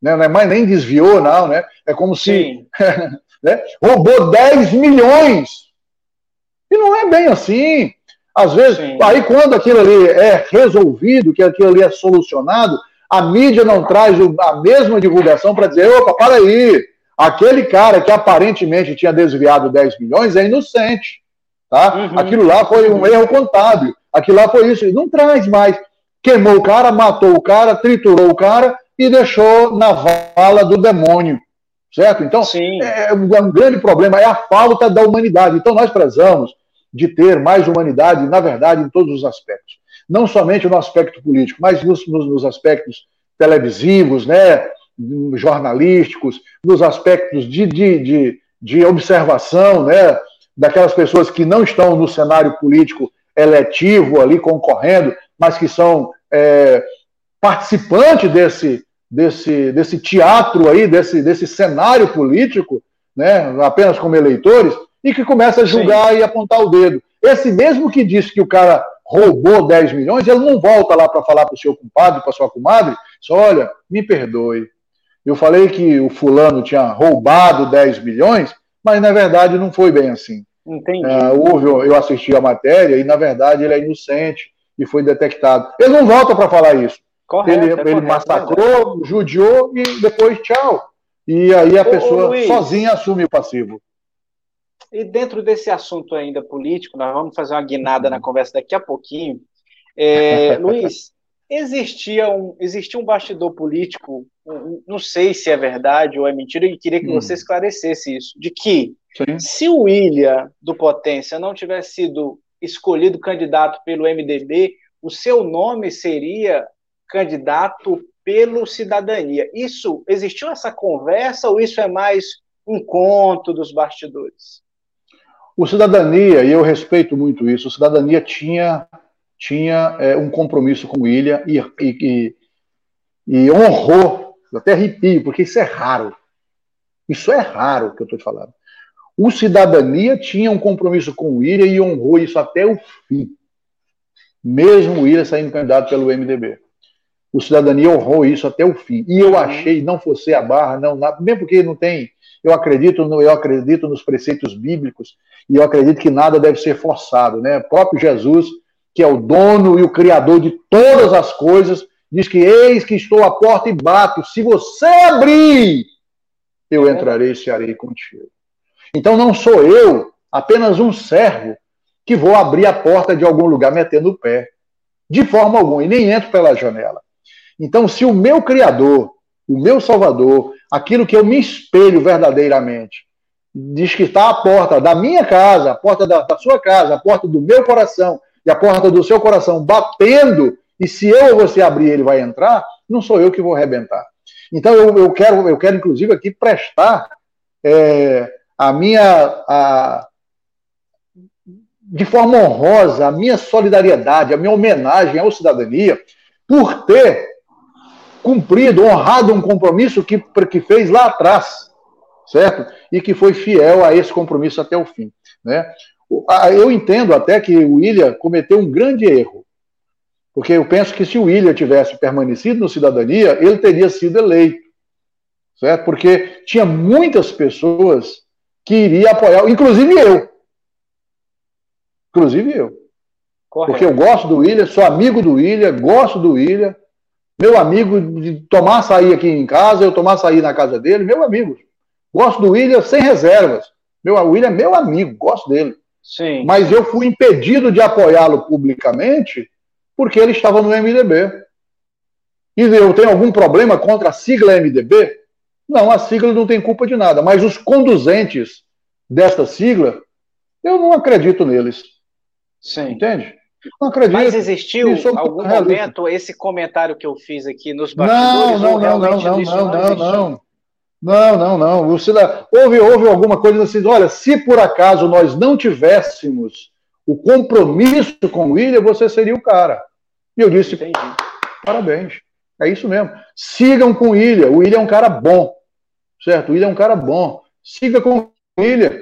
né? não é mais nem desviou, não, né? É como se né? roubou 10 milhões. E não é bem assim. Às vezes, Sim. aí quando aquilo ali é resolvido, que aquilo ali é solucionado, a mídia não traz a mesma divulgação para dizer, opa, para aí, aquele cara que aparentemente tinha desviado 10 milhões é inocente. Tá? Uhum. Aquilo lá foi um erro contábil. Aquilo lá foi isso. Não traz mais. Queimou o cara, matou o cara, triturou o cara e deixou na vala do demônio. Certo? Então, é, é um grande problema, é a falta da humanidade. Então, nós prezamos de ter mais humanidade, na verdade, em todos os aspectos. Não somente no aspecto político, mas nos, nos, nos aspectos televisivos, né, jornalísticos, nos aspectos de, de, de, de observação, né, daquelas pessoas que não estão no cenário político eletivo ali concorrendo, mas que são é, participante desse, desse, desse teatro aí, desse, desse cenário político, né, apenas como eleitores, e que começa a julgar Sim. e apontar o dedo. Esse mesmo que disse que o cara roubou 10 milhões, ele não volta lá para falar para o seu compadre, para sua comadre, só olha, me perdoe. Eu falei que o fulano tinha roubado 10 milhões, mas na verdade não foi bem assim. Entendi. É, houve, eu assisti a matéria e na verdade ele é inocente e foi detectado. Ele não volta para falar isso. Correto, ele, é ele correto, massacrou, é judiou e depois tchau. E aí a ô, pessoa ô, Luiz, sozinha assume o passivo. E dentro desse assunto ainda político, nós vamos fazer uma guinada na conversa daqui a pouquinho. É, Luiz, existia um, existia um bastidor político, não sei se é verdade ou é mentira, e queria que hum. você esclarecesse isso, de que Sim. se o William do Potência não tivesse sido escolhido candidato pelo MDB, o seu nome seria candidato pelo cidadania. Isso existiu essa conversa ou isso é mais um conto dos bastidores? O cidadania, e eu respeito muito isso, o cidadania tinha tinha é, um compromisso com o Ilha e, e, e, honrou, eu até arrepio, porque isso é raro. Isso é raro que eu estou te falando. O Cidadania tinha um compromisso com o Ilha e honrou isso até o fim. Mesmo o Ilha saindo candidato pelo MDB o Cidadania honrou isso até o fim. E eu uhum. achei, não fosse a barra, não, mesmo porque não tem, eu acredito, no, eu acredito nos preceitos bíblicos e eu acredito que nada deve ser forçado, né? O próprio Jesus, que é o dono e o criador de todas as coisas, diz que eis que estou à porta e bato. Se você abrir, eu entrarei e cearei contigo. Então não sou eu, apenas um servo, que vou abrir a porta de algum lugar metendo o pé. De forma alguma, e nem entro pela janela. Então, se o meu Criador, o meu Salvador, aquilo que eu me espelho verdadeiramente, diz que está à porta da minha casa, a porta da, da sua casa, a porta do meu coração e a porta do seu coração batendo, e se eu ou você abrir, ele vai entrar, não sou eu que vou arrebentar. Então, eu, eu quero, eu quero, inclusive, aqui prestar é, a minha. A, de forma honrosa, a minha solidariedade, a minha homenagem à cidadania, por ter cumprido, honrado um compromisso que, que fez lá atrás, certo? E que foi fiel a esse compromisso até o fim. Né? Eu entendo até que o William cometeu um grande erro, porque eu penso que se o William tivesse permanecido no Cidadania, ele teria sido eleito, certo? Porque tinha muitas pessoas que iriam apoiar, inclusive eu. Inclusive eu. Correto. Porque eu gosto do William, sou amigo do William, gosto do William, meu amigo de tomar açaí aqui em casa, eu tomar açaí na casa dele, meu amigo. Gosto do William sem reservas. Meu William é meu amigo, gosto dele. Sim. Mas eu fui impedido de apoiá-lo publicamente porque ele estava no MDB. E eu tenho algum problema contra a sigla MDB? Não, a sigla não tem culpa de nada, mas os conduzentes desta sigla, eu não acredito neles. Sim. Entende? Não acredito. Mas existiu algum momento esse comentário que eu fiz aqui nos bastidores? Não, não, não, não, não, não, não, não. Não, não, não. Houve, houve alguma coisa assim, olha, se por acaso nós não tivéssemos o compromisso com o William, você seria o cara. E eu disse, Entendi. parabéns. É isso mesmo. Sigam com o William. O William é um cara bom. Certo? O William é um cara bom. Siga com o William.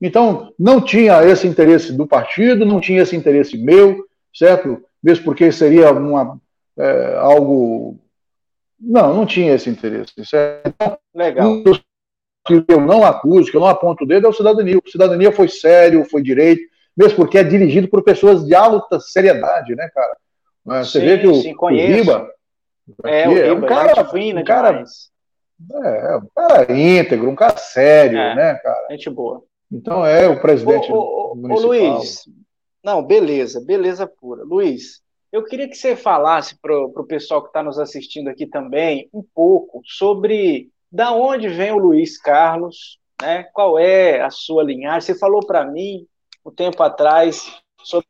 Então, não tinha esse interesse do partido, não tinha esse interesse meu, certo? Mesmo porque seria uma, é, algo. Não, não tinha esse interesse. Certo? Então, Legal. Que eu não acuso, que eu não aponto o dedo, é o cidadania. O cidadania foi sério, foi direito, mesmo porque é dirigido por pessoas de alta seriedade, né, cara? Você sim, vê que o, sim, o Riba. É, o Riba, é um cara, fina, um cara, é, um cara íntegro, um cara sério, é, né, cara? Gente boa. Então é o presidente ô, ô, municipal. Ô, Luiz, não, beleza, beleza pura. Luiz, eu queria que você falasse para o pessoal que está nos assistindo aqui também um pouco sobre da onde vem o Luiz Carlos, né? Qual é a sua linhagem? Você falou para mim um tempo atrás sobre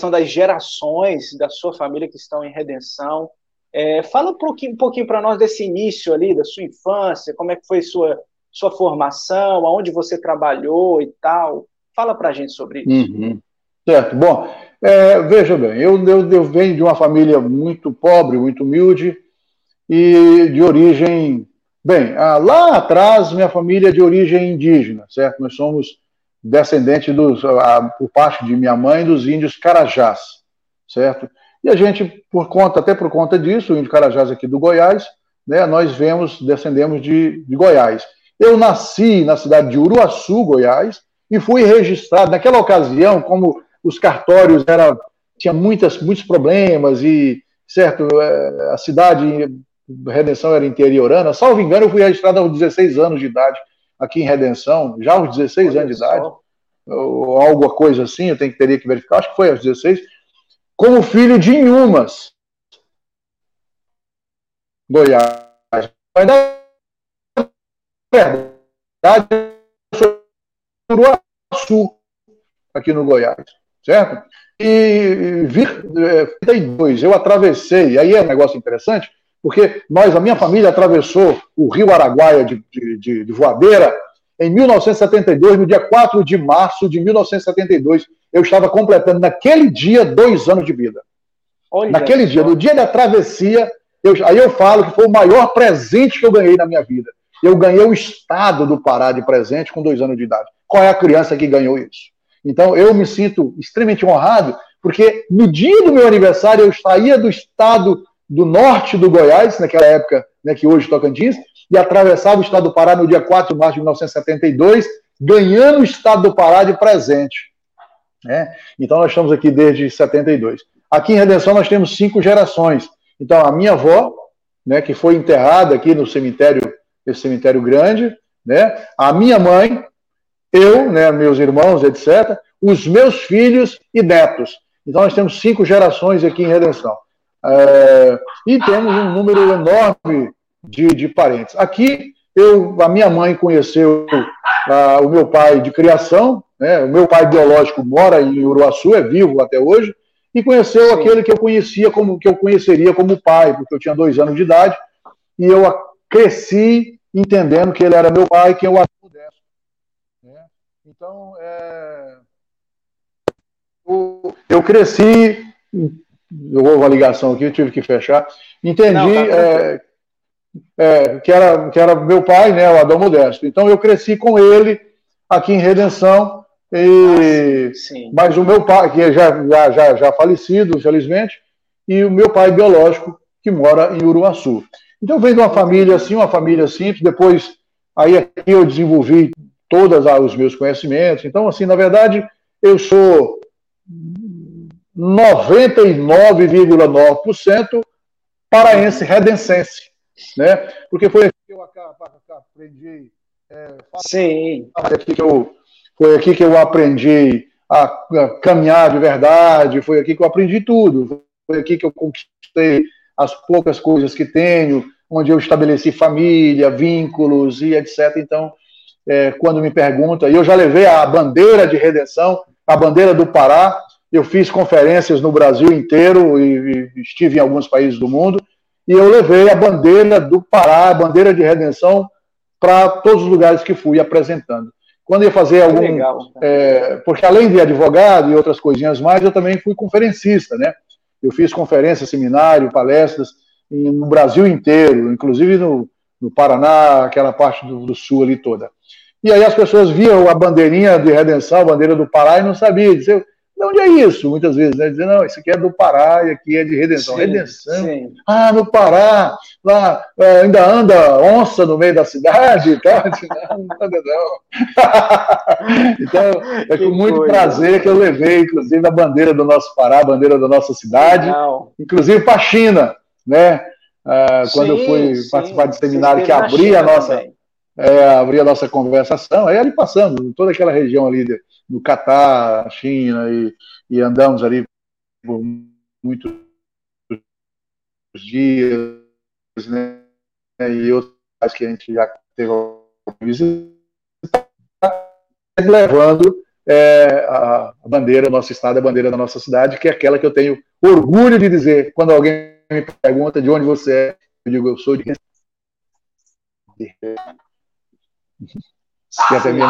são das gerações da sua família que estão em redenção. É, fala um pouquinho, um pouquinho para nós desse início ali, da sua infância, como é que foi sua, sua formação, aonde você trabalhou e tal. Fala para a gente sobre isso. Uhum. Certo. Bom, é, veja bem, eu, eu, eu venho de uma família muito pobre, muito humilde e de origem. Bem, ah, lá atrás, minha família é de origem indígena, certo? Nós somos descendente dos, a, por parte de minha mãe, dos índios Carajás, certo? E a gente, por conta, até por conta disso, o índio Carajás aqui do Goiás, né, nós vemos, descendemos de, de Goiás. Eu nasci na cidade de Uruaçu, Goiás, e fui registrado, naquela ocasião, como os cartórios era, tinha muitas, muitos problemas, e, certo, é, a cidade, Redenção era interiorana, salvo engano, eu fui registrado aos 16 anos de idade, aqui em Redenção, já aos 16 anos de idade, ou alguma coisa assim, eu tenho que teria que verificar, acho que foi aos 16, como filho de Inhumas, Goiás. Mas verdade, eu sou Uruaçu, aqui no Goiás, certo? E vi, é, eu atravessei, aí é um negócio interessante, porque nós, a minha família, atravessou o rio Araguaia de, de, de, voadeira em 1972, no dia 4 de março de 1972. Eu estava completando naquele dia dois anos de vida. Olha naquele dia, no dia da travessia, eu, aí eu falo que foi o maior presente que eu ganhei na minha vida. Eu ganhei o estado do Pará de presente com dois anos de idade. Qual é a criança que ganhou isso? Então eu me sinto extremamente honrado, porque no dia do meu aniversário eu saía do estado do norte do Goiás, naquela época né, que hoje Tocantins, e atravessava o estado do Pará no dia 4 de março de 1972, ganhando o estado do Pará de presente. Né? Então nós estamos aqui desde 72. Aqui em Redenção nós temos cinco gerações. Então a minha avó, né, que foi enterrada aqui no cemitério, esse cemitério grande, né, a minha mãe, eu, né, meus irmãos, etc., os meus filhos e netos. Então nós temos cinco gerações aqui em Redenção. É, e temos um número enorme de, de parentes. Aqui, eu, a minha mãe conheceu o meu pai de criação, né, o meu pai biológico mora em Uruaçu, é vivo até hoje, e conheceu Sim. aquele que eu conhecia como que eu conheceria como pai, porque eu tinha dois anos de idade, e eu cresci entendendo que ele era meu pai, que eu o pudesse. Né? Então, é... eu, eu cresci, vou uma ligação aqui, eu tive que fechar, entendi Não, tá é, é, que, era, que era meu pai, né, o Adão Modesto. Então, eu cresci com ele aqui em Redenção, e, ah, mas o meu pai, que já, já, já, já falecido, infelizmente, e o meu pai biológico, que mora em Uruaçu. Então, vem de uma família assim, uma família simples, depois, aí aqui eu desenvolvi todos os meus conhecimentos. Então, assim, na verdade, eu sou 99,9% paraense redencense, né? Porque foi aqui que eu aprendi é, Sim. Foi aqui que eu, foi aqui que eu aprendi a, a caminhar de verdade, foi aqui que eu aprendi tudo. Foi aqui que eu conquistei as poucas coisas que tenho, onde eu estabeleci família, vínculos e etc. Então, é, quando me pergunta, e eu já levei a bandeira de redenção, a bandeira do Pará, eu fiz conferências no Brasil inteiro e, e estive em alguns países do mundo, e eu levei a bandeira do Pará, a bandeira de redenção, para todos os lugares que fui apresentando. Quando ia fazer algum. Legal, é, porque além de advogado e outras coisinhas mais, eu também fui conferencista, né? Eu fiz conferência, seminário, palestras no Brasil inteiro, inclusive no, no Paraná, aquela parte do, do, sul ali toda. E aí as pessoas viam a bandeirinha de redenção, a bandeira do Pará, e não sabiam. Diziam, de onde é isso? Muitas vezes, né? Dizendo, não, isso aqui é do Pará e aqui é de redenção. Sim, redenção. Sim. Ah, no Pará, lá é, ainda anda onça no meio da cidade e tal. Não, não anda, não. então, é com muito coisa. prazer que eu levei, inclusive, a bandeira do nosso Pará, a bandeira da nossa cidade, Legal. inclusive para a China, né? Ah, quando sim, eu fui participar de seminário que abria a nossa. É, abria a nossa conversação, aí ali passando, toda aquela região ali de, do Catar, China, e, e andamos ali por muitos dias, né? E outros que a gente já teve visita, levando é, a bandeira do nosso estado, a bandeira da nossa cidade, que é aquela que eu tenho orgulho de dizer quando alguém me pergunta de onde você é, eu digo, eu sou de. Que até minha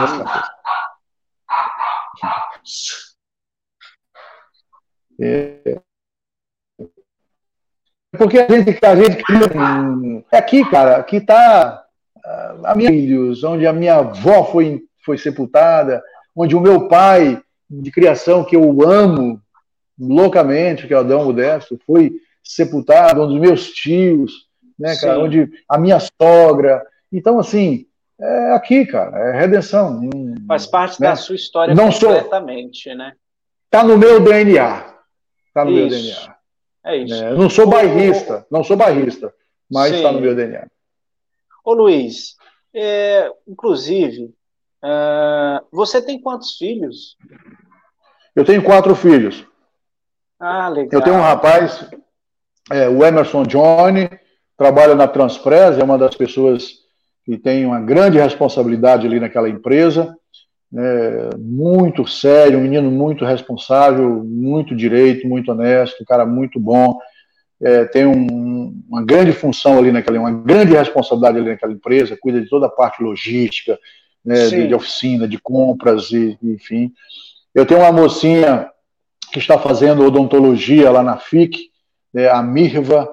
é. Porque a gente, a gente é aqui, cara, aqui está a minha filhos, onde a minha avó foi, foi sepultada, onde o meu pai de criação, que eu amo loucamente, que é o Adão Modesto, foi sepultado, onde os meus tios, né, cara, Sim. onde a minha sogra. Então, assim, é aqui, cara, é redenção. Faz parte né? da sua história Não completamente, sou... né? Tá no meu DNA. Tá no isso. meu DNA. É isso. É, não sou bairrista, não sou bairrista, mas está no meu DNA. Ô Luiz, é, inclusive, é, você tem quantos filhos? Eu tenho quatro filhos. Ah, legal. Eu tenho um rapaz, é, o Emerson Johnny, trabalha na Transpress, é uma das pessoas que tem uma grande responsabilidade ali naquela empresa, né, muito sério, um menino muito responsável, muito direito, muito honesto, um cara muito bom, é, tem um, uma grande função ali naquela, uma grande responsabilidade ali naquela empresa, cuida de toda a parte logística, né, de, de, oficina, de compras, e, enfim. Eu tenho uma mocinha que está fazendo odontologia lá na FIC, é a Mirva,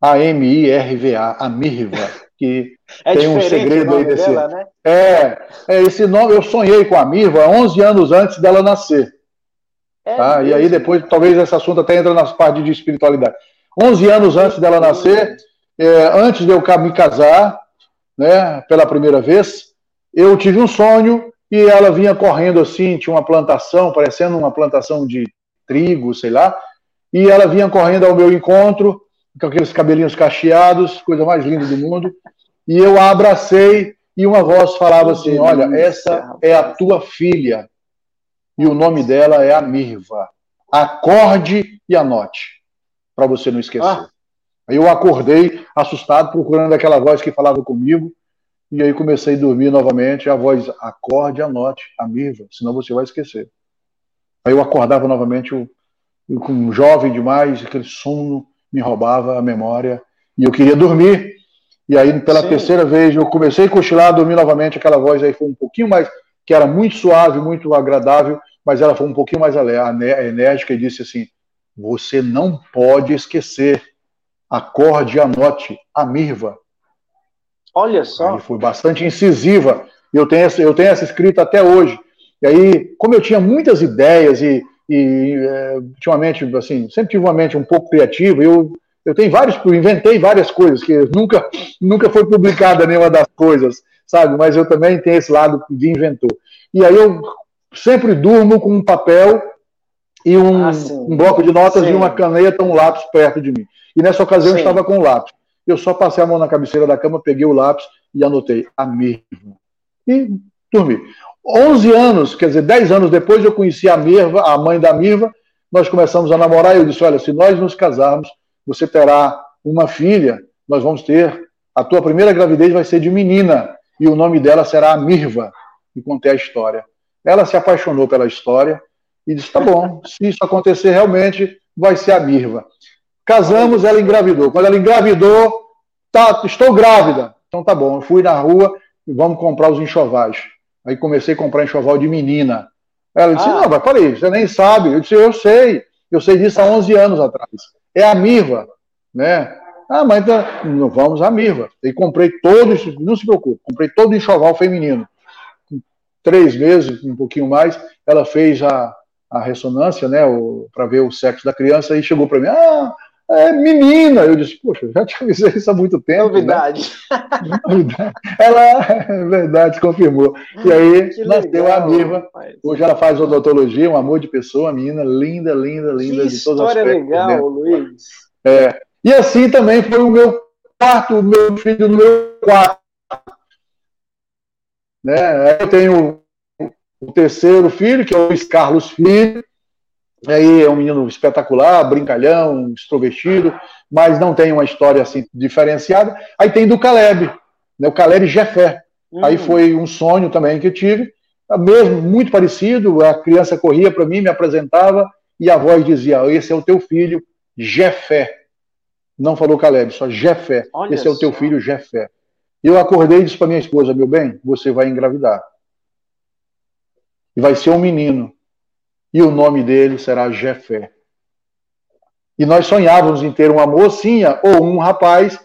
A-M-I-R-V-A, a Mirva, que é tem um segredo aí desse. Dela, né? É, é, esse nome eu sonhei com a Mirva 11 anos antes dela nascer. É tá? E aí depois, talvez esse assunto até entra nas partes de espiritualidade. 11 anos antes dela nascer, é, antes de eu me casar, né, pela primeira vez, eu tive um sonho e ela vinha correndo assim, tinha uma plantação, parecendo uma plantação de trigo, sei lá, e ela vinha correndo ao meu encontro, com aqueles cabelinhos cacheados, coisa mais linda do mundo, e eu a abracei e uma voz falava assim: Olha, essa é a tua filha, e o nome dela é a Mirva. acorde e anote, para você não esquecer. Ah. Aí eu acordei assustado, procurando aquela voz que falava comigo, e aí comecei a dormir novamente, a voz, acorde e anote, a Mirva, senão você vai esquecer. Aí eu acordava novamente, eu, eu, com jovem demais, aquele sono me roubava a memória, e eu queria dormir. E aí, pela Sim. terceira vez, eu comecei a cochilar, dormir novamente, aquela voz aí foi um pouquinho mais, que era muito suave, muito agradável, mas ela foi um pouquinho mais enérgica e disse assim: Você não pode esquecer, acorde e anote a Mirva. Olha só. Aí foi bastante incisiva. Eu tenho, essa, eu tenho essa escrita até hoje. E aí, como eu tinha muitas ideias e, e é, ultimamente, assim, sempre tive uma mente um pouco criativa, eu, eu tenho vários, eu inventei várias coisas que nunca, nunca foi publicada nenhuma das coisas, sabe? Mas eu também tenho esse lado de inventor. E aí eu sempre durmo com um papel e um, ah, um bloco de notas sim. e uma caneta, um lápis perto de mim. E nessa ocasião sim. eu estava com o lápis. Eu só passei a mão na cabeceira da cama, peguei o lápis e anotei a Mirva. E dormi. 11 anos, quer dizer, 10 anos depois, eu conheci a Mirva, a mãe da Mirva. Nós começamos a namorar e eu disse: Olha, se nós nos casarmos, você terá uma filha, nós vamos ter. A tua primeira gravidez vai ser de menina e o nome dela será a Mirva. E contei a história. Ela se apaixonou pela história e disse: tá bom, se isso acontecer realmente, vai ser a Mirva. Casamos, ela engravidou. Quando ela engravidou, tá, estou grávida. Então tá bom, eu fui na rua e vamos comprar os enxovais. Aí comecei a comprar enxoval de menina. Ela disse: ah. não, mas peraí, você nem sabe. Eu disse: eu sei, eu sei disso há 11 anos atrás. É a Mirva, né? Ah, mas então, vamos a Mirva. E comprei todos, não se preocupe, comprei todo o enxoval feminino três meses, um pouquinho mais, ela fez a, a ressonância, né, para ver o sexo da criança, e chegou para mim, ah, é menina. Eu disse, poxa, já te avisei isso há muito tempo. Novidade. Né? ela, é verdade, confirmou. E aí que nasceu legal, a Miva. Hoje ela faz odontologia, um amor de pessoa, uma menina linda, linda, linda. Que de todos história aspectos, legal, né? Luiz. É. E assim também foi o meu quarto, o meu filho número quarto. Né? Eu tenho o terceiro filho, que é o Luiz Carlos Filho. Aí é um menino espetacular, brincalhão, extrovertido, mas não tem uma história assim diferenciada. Aí tem do Caleb, né, o Caleb Jefé. Hum. Aí foi um sonho também que eu tive, mesmo muito parecido. A criança corria para mim, me apresentava e a voz dizia: Esse é o teu filho, Jefé. Não falou Caleb, só Jefé. Olha Esse é o teu filho, Jefé. Eu acordei e disse para minha esposa: Meu bem, você vai engravidar. E vai ser um menino. E o nome dele será Jefé. E nós sonhávamos em ter uma mocinha ou um rapaz.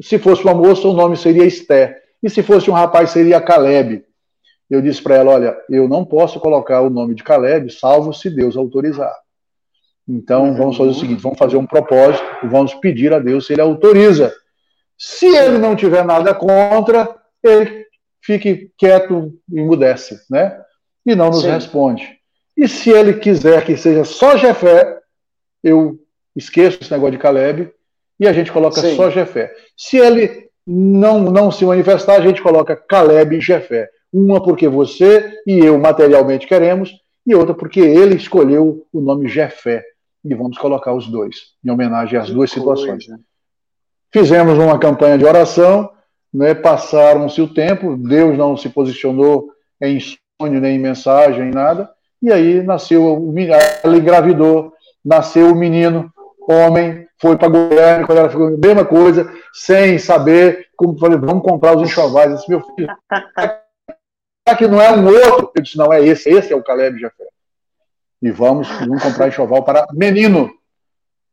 Se fosse uma moça, o nome seria Esté. E se fosse um rapaz, seria Caleb. Eu disse para ela: Olha, eu não posso colocar o nome de Caleb, salvo se Deus autorizar. Então, vamos fazer o seguinte: vamos fazer um propósito, vamos pedir a Deus se ele autoriza. Se ele não tiver nada contra, ele fique quieto e emudece, né? E não nos Sim. responde. E se ele quiser que seja só Jefé, eu esqueço esse negócio de Caleb e a gente coloca Sim. só Jefé. Se ele não, não se manifestar, a gente coloca Caleb e Jefé. Uma porque você e eu materialmente queremos, e outra porque ele escolheu o nome Jefé. E vamos colocar os dois, em homenagem às que duas coisa. situações. Fizemos uma campanha de oração, né, passaram-se o tempo, Deus não se posicionou em sonho, nem em mensagem, nada, e aí nasceu ela engravidou, nasceu o menino, homem, foi para Goiânia, quando ela ficou a mesma coisa, sem saber, como falei, vamos comprar os enxovais. Eu disse, meu filho, que não é um outro? Eu disse, não, é esse, esse é o Caleb Jafé. E vamos, vamos comprar enxoval para menino.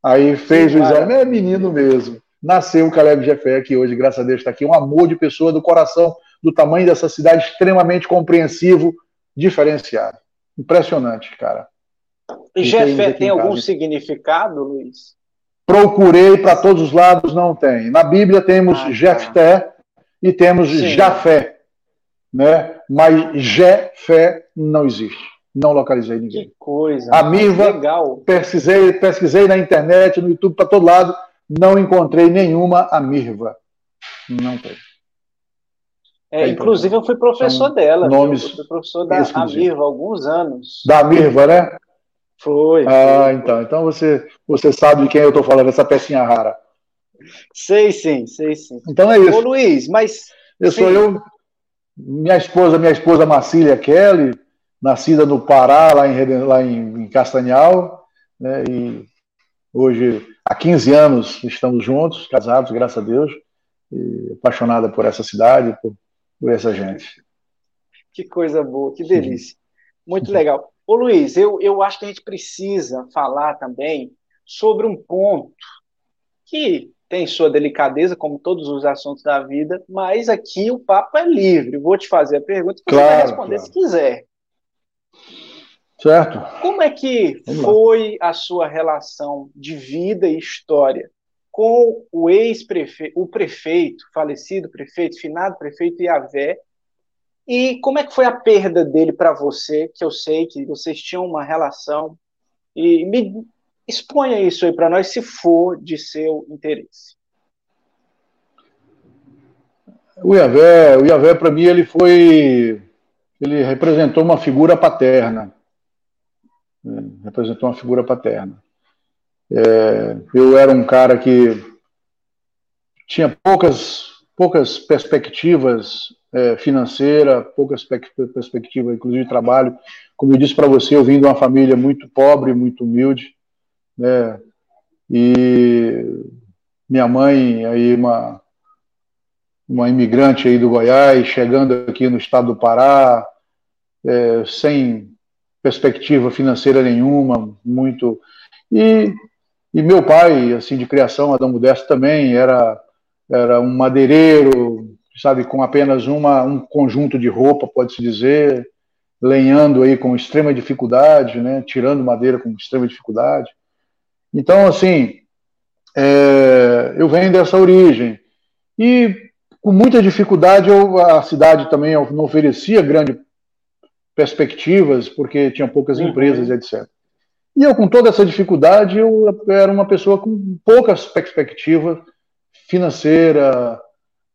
Aí fez o exame, é menino mesmo nasceu o Caleb Jefé, que hoje, graças a Deus, está aqui. Um amor de pessoa do coração, do tamanho dessa cidade, extremamente compreensivo, diferenciado. Impressionante, cara. E Jefé tem algum significado, Luiz? Procurei para todos os lados, não tem. Na Bíblia temos ah, tá. Jefté e temos Sim. Jafé, né? mas Jefé não existe. Não localizei ninguém. Que coisa. A Miva, legal. Pesquisei, pesquisei na internet, no YouTube, para todo lado não encontrei nenhuma Amirva. Não tem. É, inclusive, eu fui professor São dela. Nomes eu fui professor da Amirva há alguns anos. Da Amirva, né? Foi. Ah, foi. então. Então você, você sabe de quem eu estou falando, essa pecinha rara. Sei sim, sei sim. Então é isso. Ô Luiz, mas. Eu sim. sou eu, minha esposa, minha esposa Marcília Kelly, nascida no Pará, lá em, lá em, em Castanhal, né, e hoje há 15 anos estamos juntos, casados, graças a Deus, e apaixonada por essa cidade, por, por essa gente. Que coisa boa, que delícia. Muito legal. Ô Luiz, eu, eu acho que a gente precisa falar também sobre um ponto que tem sua delicadeza, como todos os assuntos da vida, mas aqui o papo é livre. Vou te fazer a pergunta e você vai responder claro. se quiser. Certo. Como é que Vamos foi lá. a sua relação de vida e história com o ex-prefeito, o prefeito, falecido prefeito, finado prefeito Iavé, e como é que foi a perda dele para você, que eu sei que vocês tinham uma relação, e me exponha isso aí para nós, se for de seu interesse. O Iavé, o Iavé para mim, ele foi, ele representou uma figura paterna, representou uma figura paterna. É, eu era um cara que tinha poucas, poucas perspectivas é, financeiras, poucas perspectivas, inclusive de trabalho. Como eu disse para você, eu vim de uma família muito pobre, muito humilde, né? E minha mãe, aí uma uma imigrante aí do Goiás, chegando aqui no estado do Pará, é, sem perspectiva financeira nenhuma, muito. E, e meu pai, assim, de criação, Adão Modesto também, era, era um madeireiro, sabe, com apenas uma, um conjunto de roupa, pode-se dizer, lenhando aí com extrema dificuldade, né, tirando madeira com extrema dificuldade. Então, assim, é, eu venho dessa origem. E com muita dificuldade, eu, a cidade também não oferecia grande perspectivas, porque tinha poucas uhum. empresas, etc. E eu, com toda essa dificuldade, eu era uma pessoa com poucas perspectivas financeira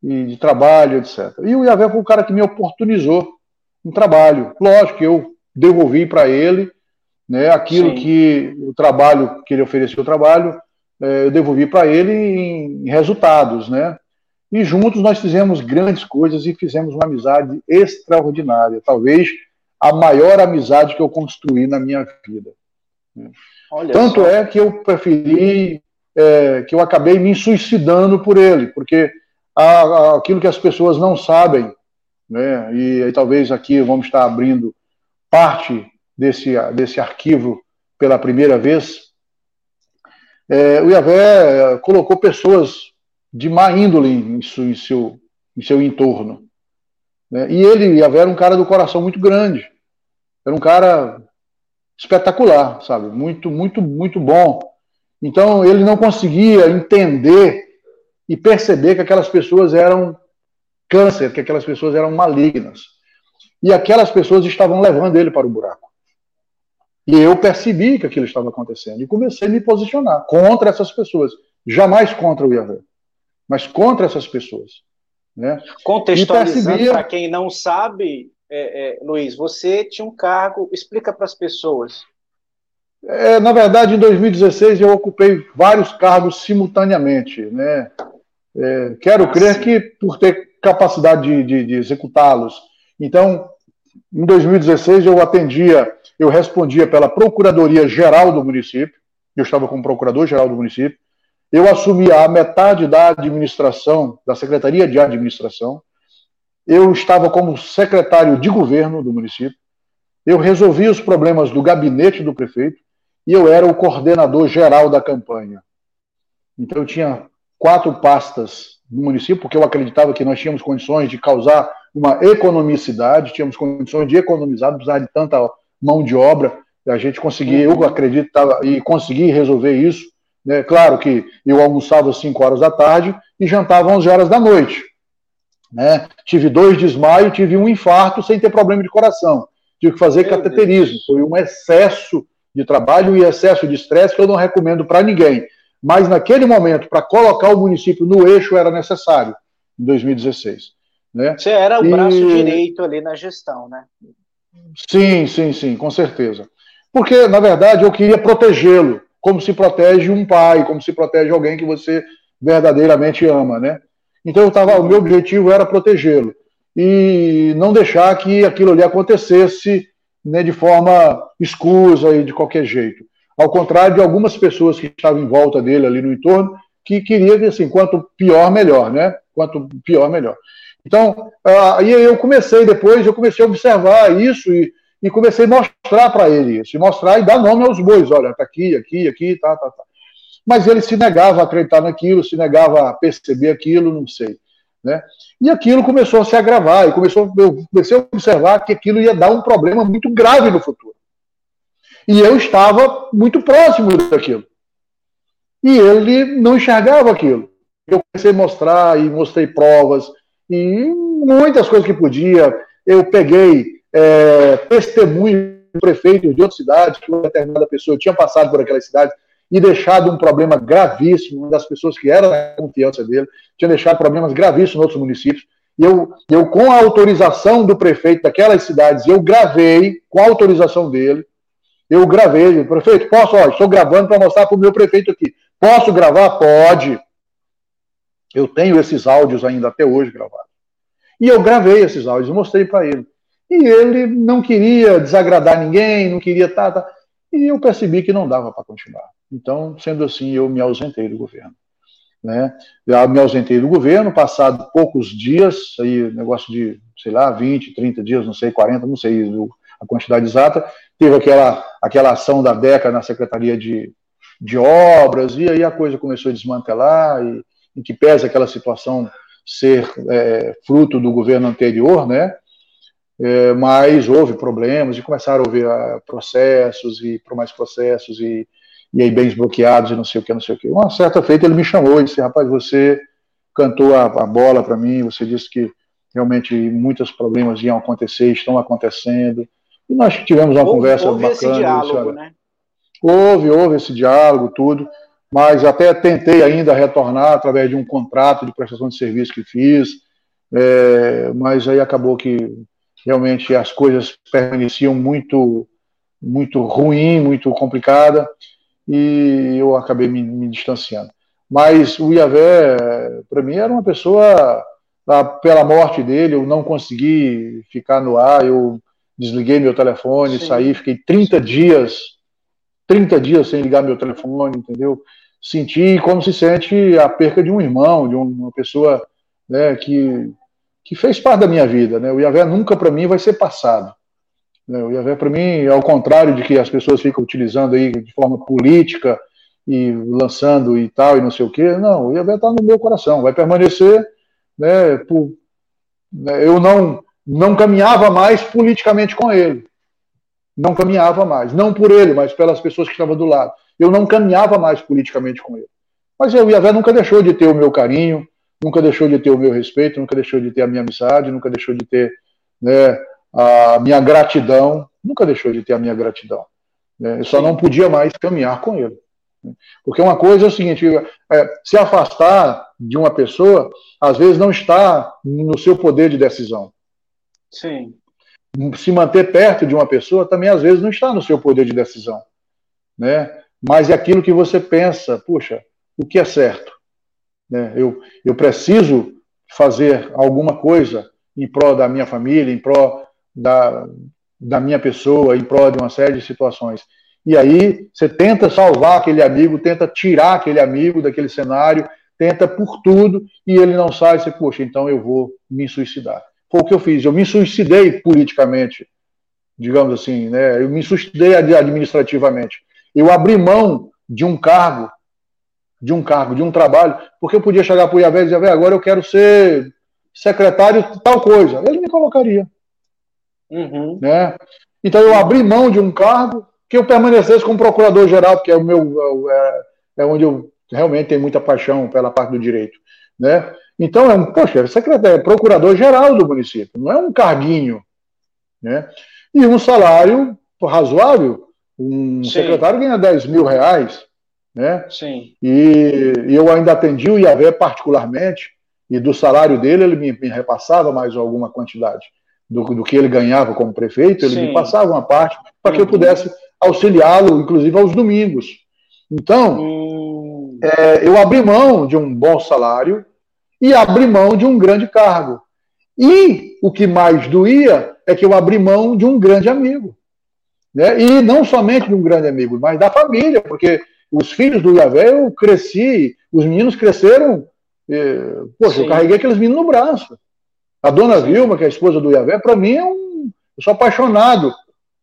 e de trabalho, etc. E o Iavé foi o cara que me oportunizou um trabalho. Lógico que eu devolvi para ele né, aquilo Sim. que o trabalho que ele ofereceu o trabalho, é, eu devolvi para ele em resultados, né? E juntos nós fizemos grandes coisas e fizemos uma amizade extraordinária. Talvez a maior amizade que eu construí na minha vida. Olha Tanto só. é que eu preferi, é, que eu acabei me suicidando por ele, porque aquilo que as pessoas não sabem, né, e aí talvez aqui vamos estar abrindo parte desse, desse arquivo pela primeira vez, é, o Iavé colocou pessoas de má índole em, em, seu, em seu entorno. Né? E ele, Iavé, era um cara do coração muito grande. Era um cara espetacular, sabe? Muito, muito, muito bom. Então ele não conseguia entender e perceber que aquelas pessoas eram câncer, que aquelas pessoas eram malignas. E aquelas pessoas estavam levando ele para o buraco. E eu percebi que aquilo estava acontecendo e comecei a me posicionar contra essas pessoas. Jamais contra o Yahvé, mas contra essas pessoas. Né? Contextualizando, para quem não sabe, é, é, Luiz, você tinha um cargo, explica para as pessoas. É, na verdade, em 2016 eu ocupei vários cargos simultaneamente. Né? É, quero ah, crer sim. que por ter capacidade de, de, de executá-los. Então, em 2016 eu atendia, eu respondia pela Procuradoria Geral do município, eu estava como Procurador Geral do município, eu assumia a metade da administração, da Secretaria de Administração, eu estava como secretário de governo do município, eu resolvia os problemas do gabinete do prefeito e eu era o coordenador geral da campanha. Então eu tinha quatro pastas no município, porque eu acreditava que nós tínhamos condições de causar uma economicidade, tínhamos condições de economizar, precisar de tanta mão de obra, a gente conseguia, eu acredito, e consegui resolver isso. Né? Claro que eu almoçava às 5 horas da tarde e jantava às 11 horas da noite. Né? Tive dois desmaios, tive um infarto sem ter problema de coração. Tive que fazer Meu cateterismo. Deus. Foi um excesso de trabalho e excesso de estresse que eu não recomendo para ninguém. Mas naquele momento, para colocar o município no eixo, era necessário, em 2016. Né? Você era o e... braço direito ali na gestão, né? Sim, sim, sim, com certeza. Porque, na verdade, eu queria protegê-lo, como se protege um pai, como se protege alguém que você verdadeiramente ama, né? Então eu tava, o meu objetivo era protegê-lo e não deixar que aquilo ali acontecesse né, de forma escusa e de qualquer jeito. Ao contrário de algumas pessoas que estavam em volta dele ali no entorno, que queria que, assim, quanto pior, melhor, né? Quanto pior, melhor. Então, aí eu comecei depois, eu comecei a observar isso e, e comecei a mostrar para ele isso, mostrar e dar nome aos bois, olha, tá aqui, aqui, aqui, tá, tá, tá. Mas ele se negava a acreditar naquilo, se negava a perceber aquilo, não sei. Né? E aquilo começou a se agravar, e começou, eu comecei a observar que aquilo ia dar um problema muito grave no futuro. E eu estava muito próximo daquilo. E ele não enxergava aquilo. Eu comecei a mostrar e mostrei provas e muitas coisas que podia. Eu peguei é, testemunho do prefeito de outra cidade, que uma determinada pessoa tinha passado por aquela cidade e deixado um problema gravíssimo, das pessoas que era da confiança dele, tinha deixado problemas gravíssimos em outros municípios. E eu, eu, com a autorização do prefeito daquelas cidades, eu gravei, com a autorização dele, eu gravei, prefeito, posso, ó, estou gravando para mostrar para o meu prefeito aqui. Posso gravar? Pode. Eu tenho esses áudios ainda até hoje gravados. E eu gravei esses áudios, mostrei para ele. E ele não queria desagradar ninguém, não queria tá, tá. E eu percebi que não dava para continuar. Então, sendo assim, eu me ausentei do governo. Né? Me ausentei do governo, passado poucos dias, aí negócio de, sei lá, 20, 30 dias, não sei, 40, não sei a quantidade exata, teve aquela, aquela ação da DECA na Secretaria de, de Obras, e aí a coisa começou a desmantelar, e, em que pesa aquela situação ser é, fruto do governo anterior, né? É, mas houve problemas e começaram a haver uh, processos e mais processos e, e aí bens bloqueados e não sei o que, não sei o que. Uma certa feita ele me chamou e disse, rapaz, você cantou a, a bola para mim, você disse que realmente muitos problemas iam acontecer, estão acontecendo, e nós tivemos uma houve, conversa houve bacana. Esse diálogo, né? Houve, houve esse diálogo, tudo, mas até tentei ainda retornar através de um contrato de prestação de serviço que fiz, é, mas aí acabou que realmente as coisas permaneciam muito, muito ruim, muito complicada, e eu acabei me, me distanciando. Mas o Iavé, para mim, era uma pessoa, pela morte dele, eu não consegui ficar no ar, eu desliguei meu telefone, Sim. saí, fiquei 30 dias, 30 dias sem ligar meu telefone, entendeu? Senti como se sente a perca de um irmão, de uma pessoa né, que, que fez parte da minha vida. Né? O Iavé nunca para mim vai ser passado. Né? O Iavé para mim, ao contrário de que as pessoas ficam utilizando aí de forma política e lançando e tal e não sei o quê, não, o Iavé está no meu coração, vai permanecer, né, por, né, eu não não caminhava mais politicamente com ele. Não caminhava mais. Não por ele, mas pelas pessoas que estavam do lado. Eu não caminhava mais politicamente com ele. Mas o Iavé nunca deixou de ter o meu carinho, nunca deixou de ter o meu respeito, nunca deixou de ter a minha amizade, nunca deixou de ter né, a minha gratidão, nunca deixou de ter a minha gratidão. Né? Eu só não podia mais caminhar com ele. Porque uma coisa é o seguinte: é, se afastar de uma pessoa, às vezes não está no seu poder de decisão. Sim. Se manter perto de uma pessoa também às vezes não está no seu poder de decisão, né? Mas é aquilo que você pensa, puxa, o que é certo? Né? Eu, eu preciso fazer alguma coisa em prol da minha família, em prol da, da minha pessoa, em prol de uma série de situações. E aí você tenta salvar aquele amigo, tenta tirar aquele amigo daquele cenário, tenta por tudo, e ele não sai, você, poxa, então eu vou me suicidar. Foi o que eu fiz. Eu me suicidei politicamente, digamos assim, né? Eu me suicidei administrativamente. Eu abri mão de um cargo, de um cargo, de um trabalho, porque eu podia chegar para o Iavé e dizer, agora eu quero ser secretário de tal coisa. Ele me colocaria. Uhum. Né? Então eu abri mão de um cargo que eu permanecesse como procurador-geral, que é o meu é, é onde eu realmente tenho muita paixão pela parte do direito, né? Então, é um, poxa, é secretário, é procurador-geral do município, não é um carguinho. Né? E um salário razoável. Um Sim. secretário ganha 10 mil reais. Né? Sim. E, e eu ainda atendi o Iavé particularmente, e do salário dele ele me, me repassava mais alguma quantidade do, do, que ele ganhava como prefeito, ele Sim. me passava uma parte para que eu uhum. pudesse auxiliá-lo, inclusive aos domingos. Então, hum. é, eu abri mão de um bom salário e abri mão de um grande cargo. E o que mais doía é que eu abri mão de um grande amigo. Né? E não somente de um grande amigo, mas da família, porque os filhos do Iavé eu cresci, os meninos cresceram. Eh, poxa, Sim. eu carreguei aqueles meninos no braço. A dona. Vilma, que é a esposa do Iavé, para mim é um. Eu sou apaixonado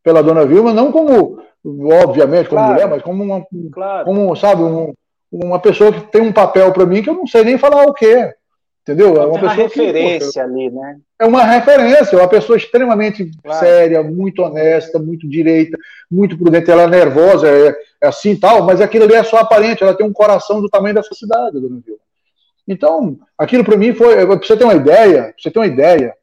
pela dona Vilma, não como, obviamente, como claro. mulher, mas como uma. Claro. Como, sabe, um, uma pessoa que tem um papel para mim que eu não sei nem falar o que é. Entendeu? É uma pessoa uma referência que, ali, né? É uma referência, é uma pessoa extremamente claro. séria, muito honesta, muito direita, muito prudente. Ela é nervosa, é, é, assim tal, mas aquilo ali é só aparente. Ela tem um coração do tamanho dessa cidade, dona Vilma. Então, aquilo para mim foi. Para você ter uma ideia, pra você ter uma ideia,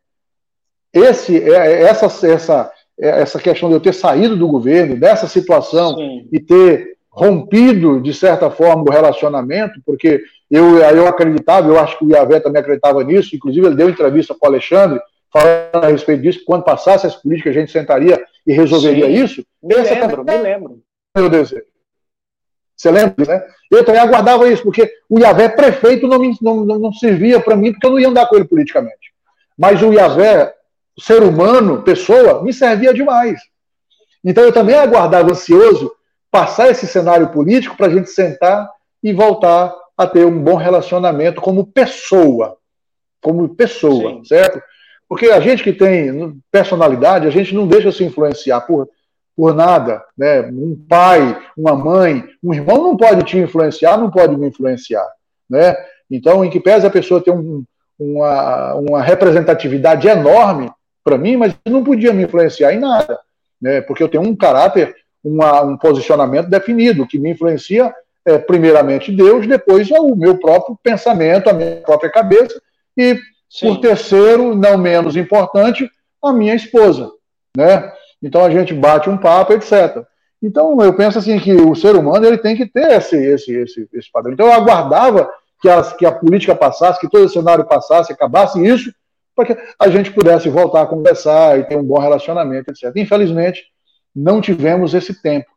esse, é, é, essa, essa, essa questão de eu ter saído do governo, dessa situação, Sim. e ter rompido, de certa forma, o relacionamento, porque eu, eu acreditava, eu acho que o Iavé também acreditava nisso, inclusive ele deu entrevista para o Alexandre, falando a respeito disso, que quando passasse as políticas a gente sentaria e resolveria Sim. isso. Me lembro, me lembro. Meu Deus. Você lembra, né? Eu também aguardava isso, porque o Iavé prefeito não, me, não, não servia para mim, porque eu não ia andar com ele politicamente. Mas o Iavé, ser humano, pessoa, me servia demais. Então eu também aguardava ansioso passar esse cenário político para a gente sentar e voltar a ter um bom relacionamento como pessoa. Como pessoa, Sim. certo? Porque a gente que tem personalidade, a gente não deixa se influenciar por, por nada. Né? Um pai, uma mãe, um irmão não pode te influenciar, não pode me influenciar. Né? Então, em que pese a pessoa ter um, uma, uma representatividade enorme para mim, mas não podia me influenciar em nada. Né? Porque eu tenho um caráter, uma, um posicionamento definido, que me influencia é, primeiramente Deus, depois é o meu próprio pensamento, a minha própria cabeça, e, Sim. por terceiro, não menos importante, a minha esposa. Né? Então a gente bate um papo, etc. Então eu penso assim que o ser humano ele tem que ter esse, esse, esse, esse padrão. Então eu aguardava que a, que a política passasse, que todo o cenário passasse, acabasse isso, para que a gente pudesse voltar a conversar e ter um bom relacionamento, etc. Infelizmente, não tivemos esse tempo.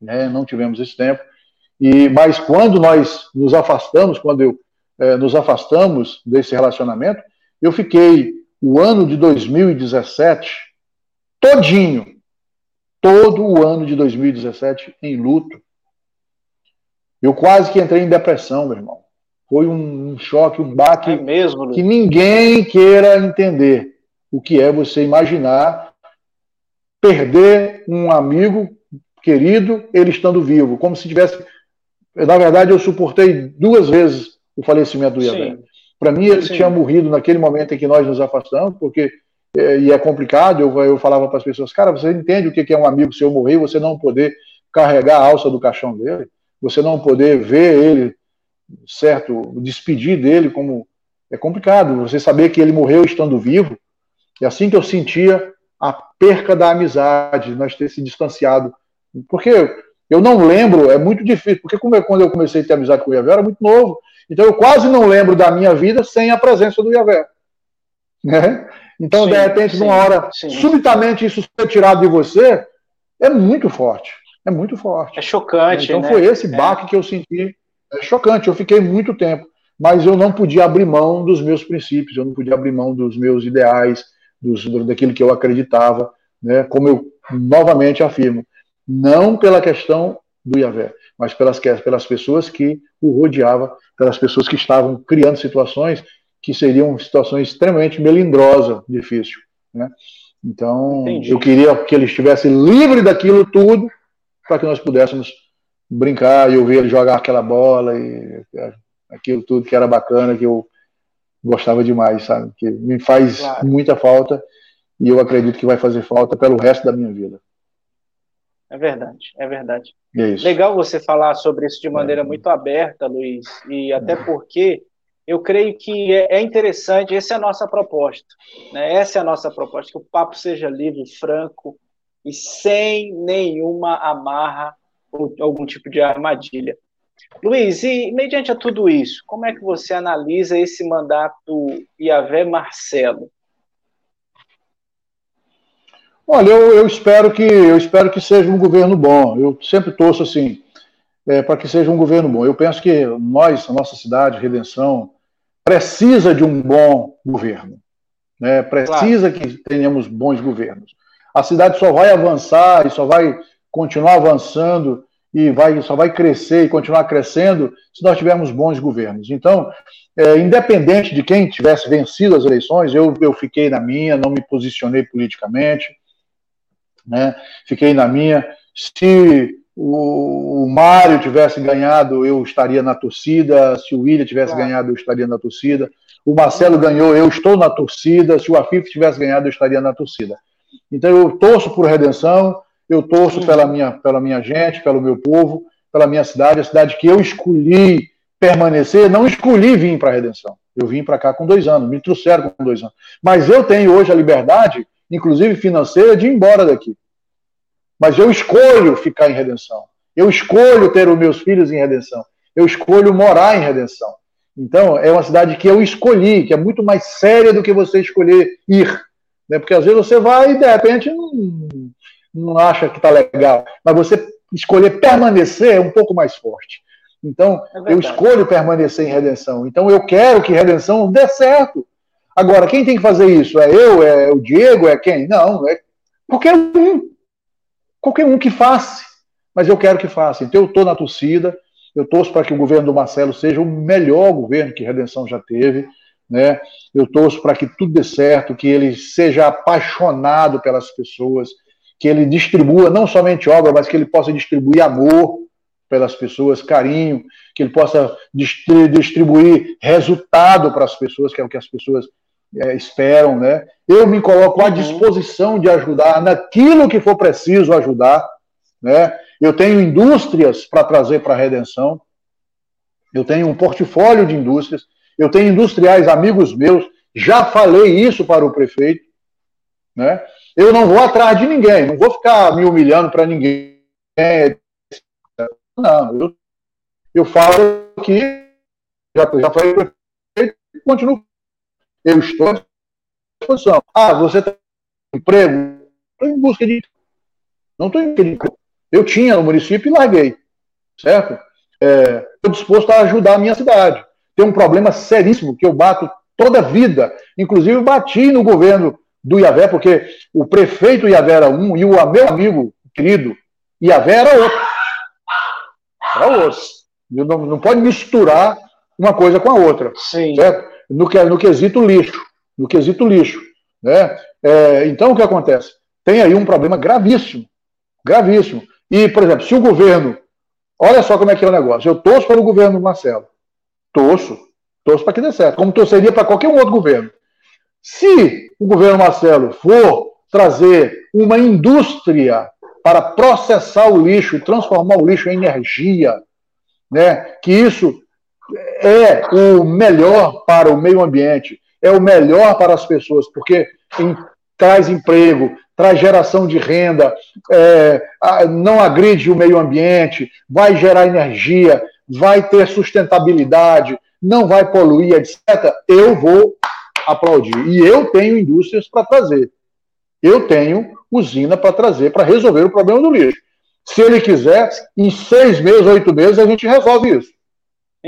Né? Não tivemos esse tempo. E, mas quando nós nos afastamos, quando eu, é, nos afastamos desse relacionamento, eu fiquei o ano de 2017 todinho, todo o ano de 2017 em luto. Eu quase que entrei em depressão, meu irmão. Foi um, choque, um baque é mesmo, que ninguém queira entender o que é você imaginar perder um amigo querido, ele estando vivo, como se tivesse na verdade, eu suportei duas vezes o falecimento do Iavé. Para mim, ele Sim. tinha morrido naquele momento em que nós nos afastamos, porque e é complicado. Eu, eu falava para as pessoas, cara, você entende o que é um amigo seu morrer, você não poder carregar a alça do caixão dele, você não poder ver ele, certo, despedir dele como é complicado. Você saber que ele morreu estando vivo. É assim que eu sentia a perca da amizade, nós ter se distanciado, porque eu não lembro, é muito difícil, porque quando eu comecei a ter amizade com o Iavé, eu era muito novo. Então eu quase não lembro da minha vida sem a presença do Iavé. Né? Então, sim, de repente, sim, numa hora, sim. subitamente isso ser tirado de você, é muito forte. É muito forte. É chocante. Então né? foi esse é. baque é. que eu senti. É chocante. Eu fiquei muito tempo. Mas eu não podia abrir mão dos meus princípios, eu não podia abrir mão dos meus ideais, dos, daquilo que eu acreditava, né? como eu novamente afirmo não pela questão do Iavé, mas pelas, pelas pessoas que o rodeavam, pelas pessoas que estavam criando situações que seriam situações extremamente melindrosas, difícil. Né? Então, Entendi. eu queria que ele estivesse livre daquilo tudo para que nós pudéssemos brincar e eu ver ele jogar aquela bola e é, aquilo tudo que era bacana, que eu gostava demais, sabe? Que me faz claro. muita falta e eu acredito que vai fazer falta pelo resto da minha vida. É verdade, é verdade. É Legal você falar sobre isso de maneira é. muito aberta, Luiz, e até é. porque eu creio que é, é interessante, essa é a nossa proposta, né? essa é a nossa proposta, que o papo seja livre, franco e sem nenhuma amarra ou algum tipo de armadilha. Luiz, e mediante a tudo isso, como é que você analisa esse mandato Iavé Marcelo? Olha, eu, eu, espero que eu espero que seja um governo bom. Eu sempre torço assim é, para que seja um governo bom. Eu penso que nós, a nossa cidade, Redenção, precisa de um bom governo. Né? Precisa claro. que tenhamos bons governos. A cidade só vai avançar e só vai continuar avançando e vai, só vai crescer e continuar crescendo se nós tivermos bons governos. Então, é, independente de quem tivesse vencido as eleições, eu, eu fiquei na minha, não me posicionei politicamente, né? fiquei na minha. Se o, o Mário tivesse ganhado, eu estaria na torcida. Se o William tivesse claro. ganhado, eu estaria na torcida. O Marcelo ganhou, eu estou na torcida. Se o Afif tivesse ganhado, eu estaria na torcida. Então eu torço por redenção, eu torço pela minha, pela minha gente, pelo meu povo, pela minha cidade, a cidade que eu escolhi permanecer, não escolhi vir para a redenção. Eu vim para cá com dois anos, me trouxeram com dois anos. Mas eu tenho hoje a liberdade, inclusive financeira, de ir embora daqui. Mas eu escolho ficar em redenção. Eu escolho ter os meus filhos em redenção. Eu escolho morar em redenção. Então, é uma cidade que eu escolhi, que é muito mais séria do que você escolher ir. Né? Porque às vezes você vai e de repente não, não acha que está legal. Mas você escolher permanecer é um pouco mais forte. Então, é eu escolho permanecer em redenção. Então, eu quero que redenção dê certo. Agora, quem tem que fazer isso? É eu? É o Diego? É quem? Não, é qualquer um qualquer um que faça, mas eu quero que faça. Então eu estou na torcida, eu torço para que o governo do Marcelo seja o melhor governo que Redenção já teve, né? Eu torço para que tudo dê certo, que ele seja apaixonado pelas pessoas, que ele distribua não somente obra, mas que ele possa distribuir amor pelas pessoas, carinho, que ele possa distribuir resultado para as pessoas, que é o que as pessoas é, esperam, né? Eu me coloco à uhum. disposição de ajudar naquilo que for preciso ajudar, né? Eu tenho indústrias para trazer para a redenção. Eu tenho um portfólio de indústrias. Eu tenho industriais amigos meus. Já falei isso para o prefeito, né? Eu não vou atrás de ninguém. Não vou ficar me humilhando para ninguém. Não, eu, eu falo que já, já falei para o prefeito e continuo eu estou à disposição. Ah, você tem emprego? Estou em busca de Não estou em busca de emprego. Eu tinha no município e larguei. Certo? Estou é, disposto a ajudar a minha cidade. Tem um problema seríssimo que eu bato toda a vida. Inclusive, bati no governo do Iavé, porque o prefeito Iavé era um e o meu amigo querido Iavé era outro. Era outro. Não, não pode misturar uma coisa com a outra. Sim. Certo? No, no quesito lixo. No quesito lixo. Né? É, então, o que acontece? Tem aí um problema gravíssimo. Gravíssimo. E, por exemplo, se o governo. Olha só como é que é o negócio. Eu torço para o governo Marcelo. Torço. Torço para que dê certo. Como torceria para qualquer outro governo. Se o governo Marcelo for trazer uma indústria para processar o lixo, transformar o lixo em energia, né, que isso é o melhor para o meio ambiente, é o melhor para as pessoas, porque em, traz emprego, traz geração de renda, é, não agride o meio ambiente, vai gerar energia, vai ter sustentabilidade, não vai poluir, etc. Eu vou aplaudir. E eu tenho indústrias para trazer. Eu tenho usina para trazer, para resolver o problema do lixo. Se ele quiser, em seis meses, oito meses, a gente resolve isso.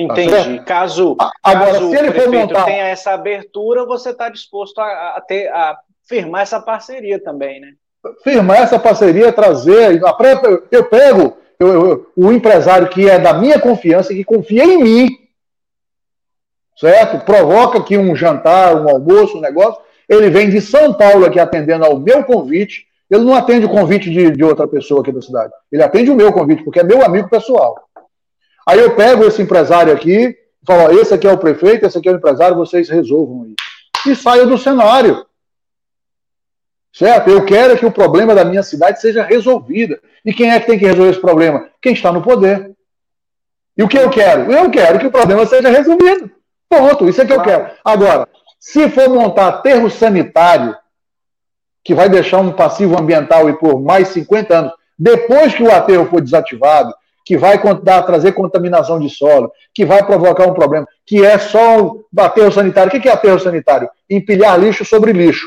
Entendi. Tá caso, Agora, caso se ele o prefeito montar... tenha essa abertura, você está disposto a, a, ter, a firmar essa parceria também, né? Firmar essa parceria, trazer. Eu pego eu, eu, o empresário que é da minha confiança, que confia em mim, certo? Provoca aqui um jantar, um almoço, um negócio. Ele vem de São Paulo aqui atendendo ao meu convite. Ele não atende o convite de, de outra pessoa aqui da cidade. Ele atende o meu convite, porque é meu amigo pessoal. Aí eu pego esse empresário aqui falo: esse aqui é o prefeito, esse aqui é o empresário, vocês resolvam aí. E saio do cenário. Certo? Eu quero que o problema da minha cidade seja resolvido. E quem é que tem que resolver esse problema? Quem está no poder. E o que eu quero? Eu quero que o problema seja resolvido. Ponto, isso é que eu quero. Agora, se for montar aterro sanitário, que vai deixar um passivo ambiental e por mais 50 anos, depois que o aterro for desativado, que vai dar, trazer contaminação de solo, que vai provocar um problema, que é só o aterro sanitário. O que é aterro sanitário? Empilhar lixo sobre lixo.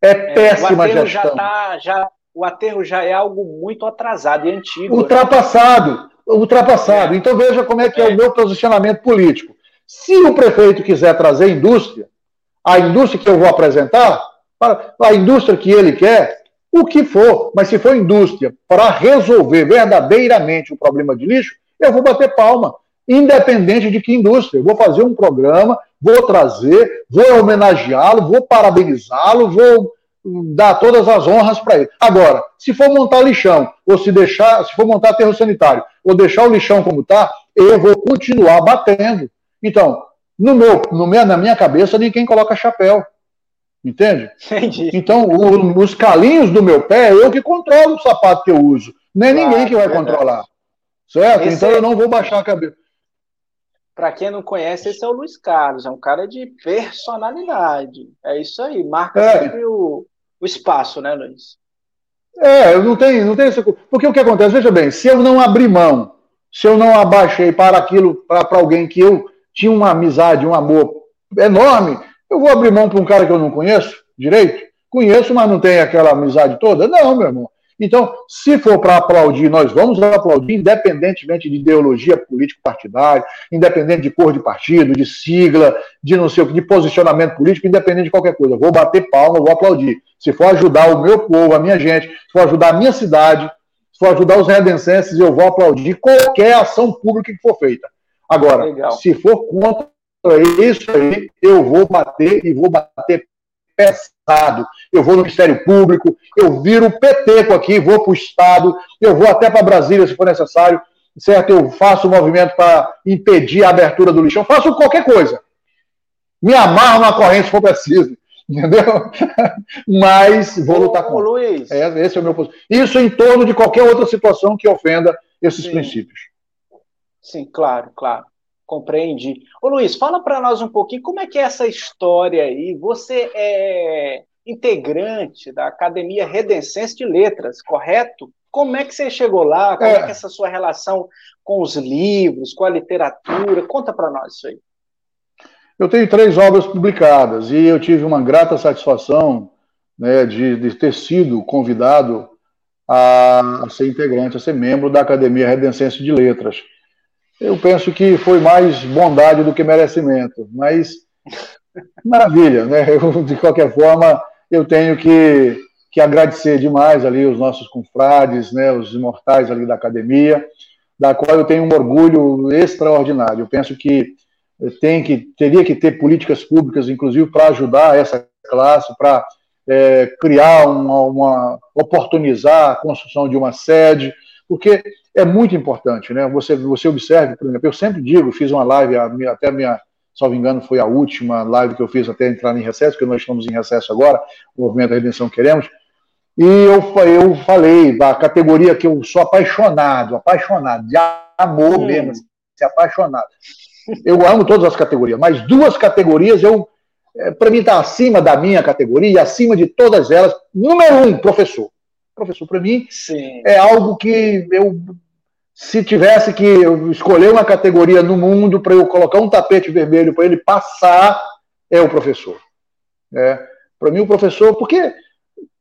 É, é péssima o gestão. Já tá, já, o aterro já é algo muito atrasado e antigo. Ultrapassado. Ultrapassado. É. Então veja como é que é. é o meu posicionamento político. Se o prefeito quiser trazer indústria, a indústria que eu vou apresentar, a indústria que ele quer, o que for, mas se for indústria para resolver verdadeiramente o problema de lixo, eu vou bater palma, independente de que indústria. Eu vou fazer um programa, vou trazer, vou homenageá-lo, vou parabenizá-lo, vou dar todas as honras para ele. Agora, se for montar lixão, ou se deixar, se for montar aterro sanitário, ou deixar o lixão como está, eu vou continuar batendo. Então, no meu, no meu, na minha cabeça, ninguém coloca chapéu. Entende? Entendi. Então, o, os calinhos do meu pé, eu que controlo o sapato que eu uso. Não é claro, ninguém que vai verdade. controlar. Certo? Esse então, é... eu não vou baixar a cabeça. Para quem não conhece, esse é o Luiz Carlos, é um cara de personalidade. É isso aí, marca é. sempre o, o espaço, né, Luiz? É, eu não tenho, não tenho essa Porque o que acontece, veja bem, se eu não abrir mão, se eu não abaixei para aquilo, para alguém que eu tinha uma amizade, um amor enorme, eu vou abrir mão para um cara que eu não conheço direito? Conheço, mas não tem aquela amizade toda? Não, meu irmão. Então, se for para aplaudir, nós vamos aplaudir, independentemente de ideologia político-partidária, independente de cor de partido, de sigla, de não sei o que, de posicionamento político, independente de qualquer coisa. Vou bater palma, vou aplaudir. Se for ajudar o meu povo, a minha gente, se for ajudar a minha cidade, se for ajudar os redencenses, eu vou aplaudir qualquer ação pública que for feita. Agora, Legal. se for contra isso aí, eu vou bater e vou bater pesado. Eu vou no Ministério Público, eu viro peteco aqui, vou para o Estado, eu vou até para Brasília se for necessário, certo? Eu faço o um movimento para impedir a abertura do lixão, faço qualquer coisa. Me amarro na corrente se for preciso. Entendeu? Mas vou lutar com Luiz. É, esse é o meu Isso em torno de qualquer outra situação que ofenda esses Sim. princípios. Sim, claro, claro. Compreendi. Ô Luiz, fala para nós um pouquinho como é que é essa história aí. Você é integrante da Academia Redencense de Letras, correto? Como é que você chegou lá? Como é, é que é essa sua relação com os livros, com a literatura? Conta para nós isso aí. Eu tenho três obras publicadas e eu tive uma grata satisfação né, de, de ter sido convidado a, a ser integrante, a ser membro da Academia Redencense de Letras. Eu penso que foi mais bondade do que merecimento, mas maravilha, né? Eu, de qualquer forma, eu tenho que, que agradecer demais ali os nossos confrades, né, os imortais ali da academia, da qual eu tenho um orgulho extraordinário. Eu penso que tem que teria que ter políticas públicas, inclusive para ajudar essa classe, para é, criar uma, uma oportunizar a construção de uma sede, porque é muito importante, né? Você, você observe, por exemplo, eu sempre digo, fiz uma live, até a minha, salvo engano, foi a última live que eu fiz até entrar em recesso, porque nós estamos em recesso agora, o Movimento da Redenção Queremos, e eu, eu falei da categoria que eu sou apaixonado, apaixonado, de amor hum. mesmo, se apaixonado. Eu amo todas as categorias, mas duas categorias eu, é, para mim, está acima da minha categoria, acima de todas elas. Número um, professor. Professor, para mim, Sim. é algo que eu, se tivesse que escolher uma categoria no mundo para eu colocar um tapete vermelho para ele passar, é o professor. É, para mim, o professor, porque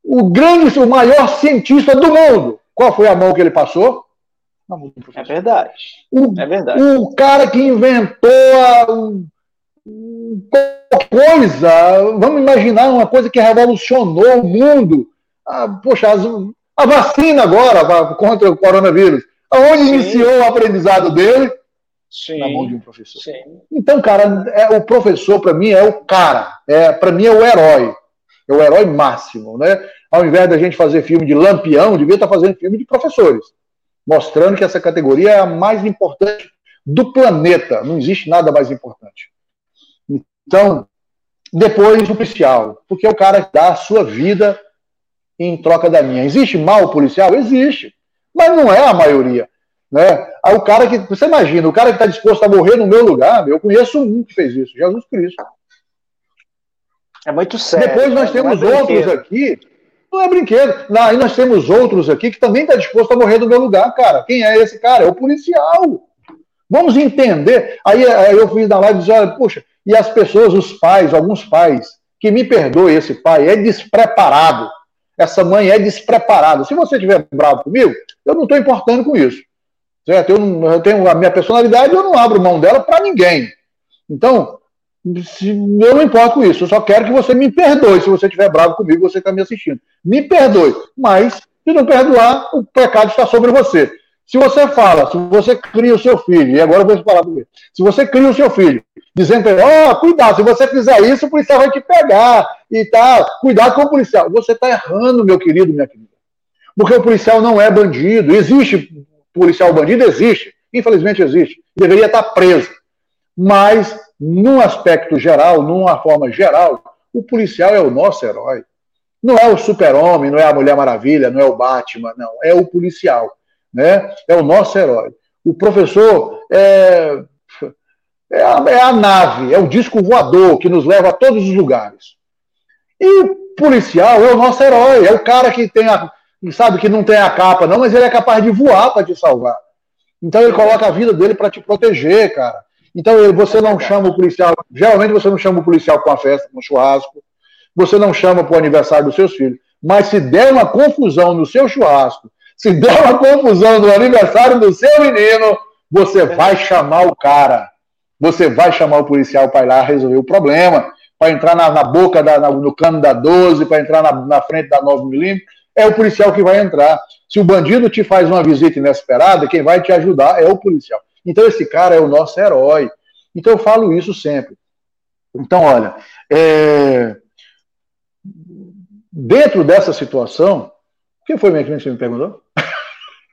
o grande, o maior cientista do mundo, qual foi a mão que ele passou? É verdade. O, é verdade. O cara que inventou a, coisa, vamos imaginar uma coisa que revolucionou o mundo a, ah, poxa, a vacina agora contra o coronavírus. Aonde Sim. iniciou o aprendizado dele? Sim. Na mão de um professor. Sim. Então, cara, é, o professor, para mim, é o cara. É, para mim, é o herói. É o herói máximo, né? Ao invés da gente fazer filme de lampião, devia estar fazendo filme de professores. Mostrando que essa categoria é a mais importante do planeta. Não existe nada mais importante. Então, depois o policial, porque o cara dá a sua vida em troca da minha. Existe mal policial? Existe, mas não é a maioria. Né? Aí o cara que, você imagina, o cara que está disposto a morrer no meu lugar, eu conheço um que fez isso, Jesus Cristo. É muito sério. Depois nós temos é outros aqui, não é brinquedo. Aí nós temos outros aqui que também está disposto a morrer no meu lugar, cara. Quem é esse cara? É o policial. Vamos entender. Aí, aí eu fiz na live e disse, olha, puxa, e as pessoas, os pais, alguns pais, que me perdoe esse pai, é despreparado. Essa mãe é despreparada. Se você estiver bravo comigo, eu não estou importando com isso. Certo? Eu, não, eu tenho a minha personalidade, eu não abro mão dela para ninguém. Então, eu não importo com isso. Eu só quero que você me perdoe. Se você estiver bravo comigo, você está me assistindo. Me perdoe. Mas, se não perdoar, o pecado está sobre você. Se você fala, se você cria o seu filho, e agora eu vou falar comigo, se você cria o seu filho, dizendo para ele, ó, oh, cuidado, se você fizer isso, o policial vai te pegar e tal, cuidado com o policial. Você está errando, meu querido, minha querida. Porque o policial não é bandido. Existe policial bandido? Existe. Infelizmente existe. Deveria estar preso. Mas, num aspecto geral, numa forma geral, o policial é o nosso herói. Não é o super-homem, não é a Mulher Maravilha, não é o Batman, não. É o policial né? É o nosso herói. O professor é, é, a, é a nave, é o disco voador que nos leva a todos os lugares. E o policial é o nosso herói, é o cara que tem a, sabe que não tem a capa, não, mas ele é capaz de voar para te salvar. Então ele coloca a vida dele para te proteger, cara. Então você não chama o policial, geralmente você não chama o policial para uma festa, para um churrasco, você não chama para o aniversário dos seus filhos. Mas se der uma confusão no seu churrasco, se der uma confusão no aniversário do seu menino, você vai chamar o cara. Você vai chamar o policial para ir lá resolver o problema, para entrar na, na boca, da, na, no cano da 12, para entrar na, na frente da 9mm. É o policial que vai entrar. Se o bandido te faz uma visita inesperada, quem vai te ajudar é o policial. Então, esse cara é o nosso herói. Então, eu falo isso sempre. Então, olha, é... dentro dessa situação, o que foi mesmo que você me perguntou?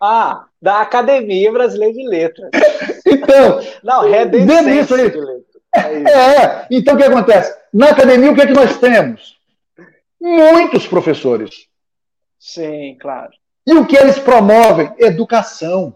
Ah, da Academia Brasileira de Letras. então, não, aí. de letras. É, é, então o que acontece? Na academia, o que é que nós temos? Muitos professores. Sim, claro. E o que eles promovem? Educação.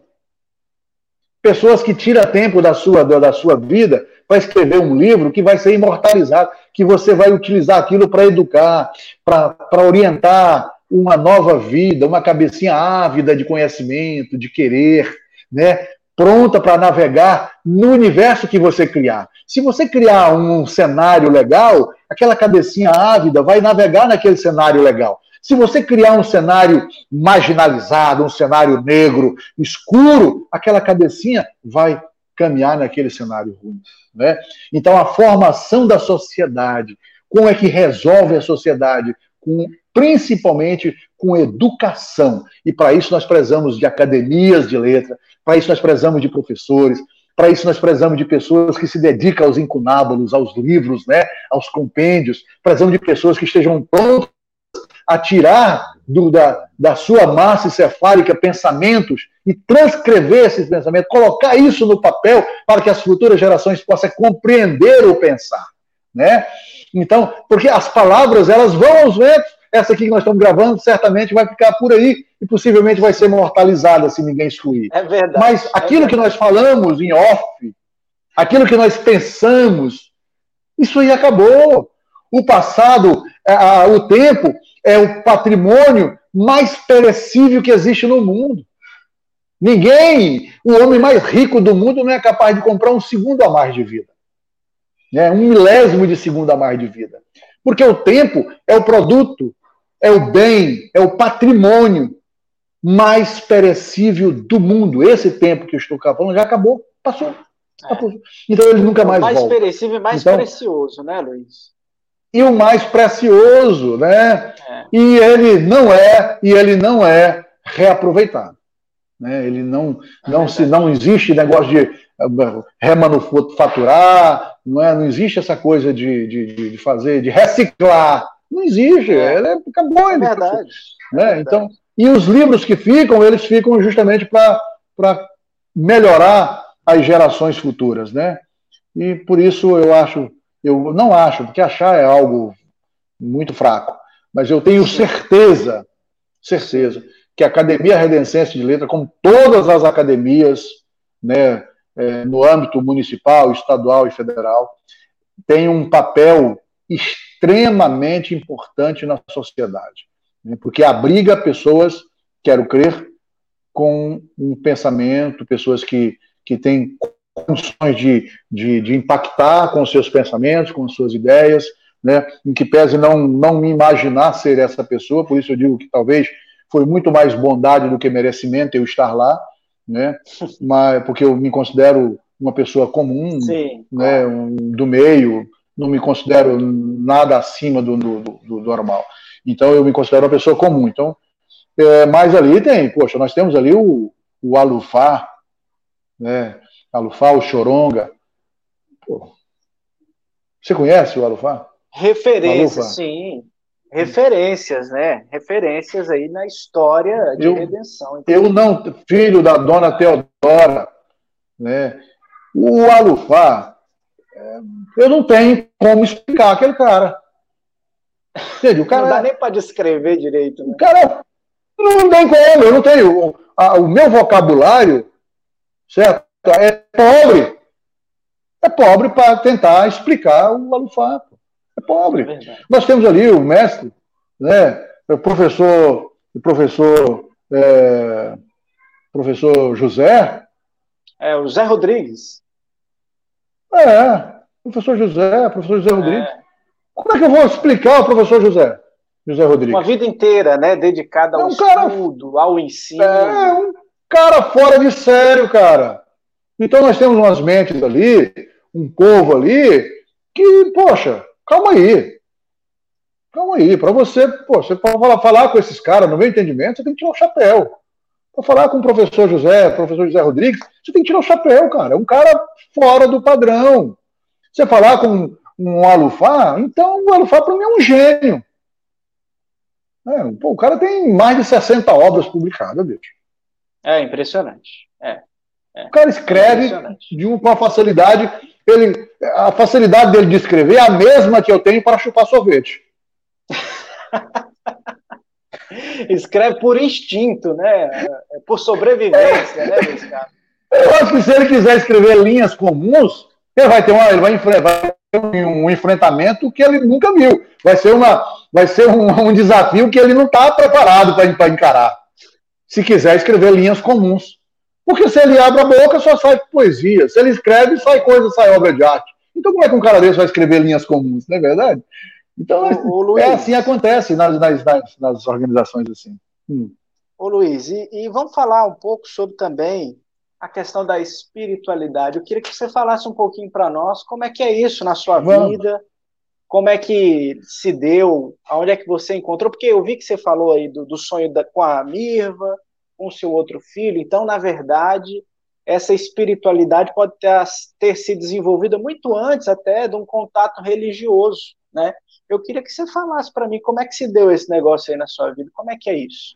Pessoas que tiram tempo da sua, da sua vida para escrever um livro que vai ser imortalizado, que você vai utilizar aquilo para educar, para orientar, uma nova vida, uma cabecinha ávida de conhecimento, de querer, né? Pronta para navegar no universo que você criar. Se você criar um cenário legal, aquela cabecinha ávida vai navegar naquele cenário legal. Se você criar um cenário marginalizado, um cenário negro, escuro, aquela cabecinha vai caminhar naquele cenário ruim. Né? Então, a formação da sociedade, como é que resolve a sociedade? Com principalmente com educação. E para isso nós precisamos de academias de letra, para isso nós precisamos de professores, para isso nós precisamos de pessoas que se dedicam aos incunábulos, aos livros, né, aos compêndios, precisamos de pessoas que estejam prontas a tirar do, da, da sua massa encefálica pensamentos e transcrever esses pensamentos, colocar isso no papel para que as futuras gerações possam compreender o pensar, né? Então, porque as palavras elas vão aos ventos, essa aqui que nós estamos gravando certamente vai ficar por aí e possivelmente vai ser mortalizada se ninguém excluir. É verdade. Mas aquilo é que nós falamos em off, aquilo que nós pensamos, isso aí acabou. O passado, o tempo, é o patrimônio mais perecível que existe no mundo. Ninguém, o homem mais rico do mundo, não é capaz de comprar um segundo a mais de vida. Né? Um milésimo de segundo a mais de vida. Porque o tempo é o produto é o bem, é o patrimônio mais perecível do mundo. Esse tempo que eu estou falando já acabou, passou. É. Então ele nunca mais, mais volta. Mais perecível e mais então, precioso, né, Luiz? E o mais precioso, né? É. E ele não é, e ele não é reaproveitado. Né? Ele não, é não se não existe negócio de eh, remanufaturar, não é? Não existe essa coisa de, de, de fazer, de reciclar não existe, é. Ele acabou. É verdade. Né? É verdade. Então, e os livros que ficam, eles ficam justamente para melhorar as gerações futuras, né? E por isso eu acho, eu não acho, porque achar é algo muito fraco, mas eu tenho certeza, certeza, que a Academia Redencense de Letra, como todas as academias, né, é, no âmbito municipal, estadual e federal, tem um papel extremamente importante na sociedade, né? porque abriga pessoas, quero crer, com um pensamento, pessoas que, que têm condições de, de, de impactar com seus pensamentos, com suas ideias, né, em que pese não, não me imaginar ser essa pessoa, por isso eu digo que talvez foi muito mais bondade do que merecimento eu estar lá, né, mas, porque eu me considero uma pessoa comum, Sim, né, um, do meio, não me considero nada acima do, do, do, normal. Então eu me considero uma pessoa comum. Então, é, mas ali tem, poxa, nós temos ali o, o Alufá, né, Alufá, o Choronga. Pô. Você conhece o Alufá? Referências, sim. Referências, né? Referências aí na história de eu, redenção. Eu não, filho da dona Teodora, né? O Alufá, eu não tenho como explicar aquele cara. O cara não dá nem para descrever direito. Né? O cara não tem como, eu não tenho. O, a, o meu vocabulário, certo? É pobre. É pobre para tentar explicar o Alufá. É pobre. É Nós temos ali o mestre, né? O professor, o professor, é, professor José. É, o José Rodrigues. É, professor José, professor José é. Rodrigues. Como é que eu vou explicar o professor José? José Rodrigues. Uma vida inteira, né? Dedicada ao é um cara, estudo, ao ensino. É um cara fora de sério, cara. Então nós temos umas mentes ali, um povo ali, que, poxa, calma aí. Calma aí. Para você, poxa, para falar, falar com esses caras, no meu entendimento, você tem que tirar o chapéu. Para falar com o professor José, professor José Rodrigues, você tem que tirar o chapéu, cara. É um cara fora do padrão. Você falar com um Alufá, então o Alufá para mim é um gênio. É, pô, o cara tem mais de 60 obras publicadas, bicho. É impressionante. É, é. O cara escreve de uma facilidade. Ele, a facilidade dele de escrever é a mesma que eu tenho para chupar sorvete. Escreve por instinto, né? É por sobrevivência, né, Luiz Carlos? Eu acho que se ele quiser escrever linhas comuns, ele vai ter uma, ele vai, ter um enfrentamento que ele nunca viu. Vai ser, uma, vai ser um, um desafio que ele não está preparado para encarar. Se quiser escrever linhas comuns. Porque se ele abre a boca, só sai poesia. Se ele escreve, sai coisa, sai obra de arte. Então, como é que um cara desse vai escrever linhas comuns? Não é verdade? Então, ô, Luiz, é assim acontece nas, nas, nas, nas organizações assim. Hum. Ô Luiz, e, e, vamos falar um pouco sobre também a questão da espiritualidade. Eu queria que você falasse um pouquinho para nós como é que é isso na sua vamos. vida, como é que se deu, aonde é que você encontrou, porque eu vi que você falou aí do, do sonho da, com a Mirva, com o seu outro filho, então, na verdade, essa espiritualidade pode ter, ter se desenvolvida muito antes até de um contato religioso, né? Eu queria que você falasse para mim como é que se deu esse negócio aí na sua vida, como é que é isso?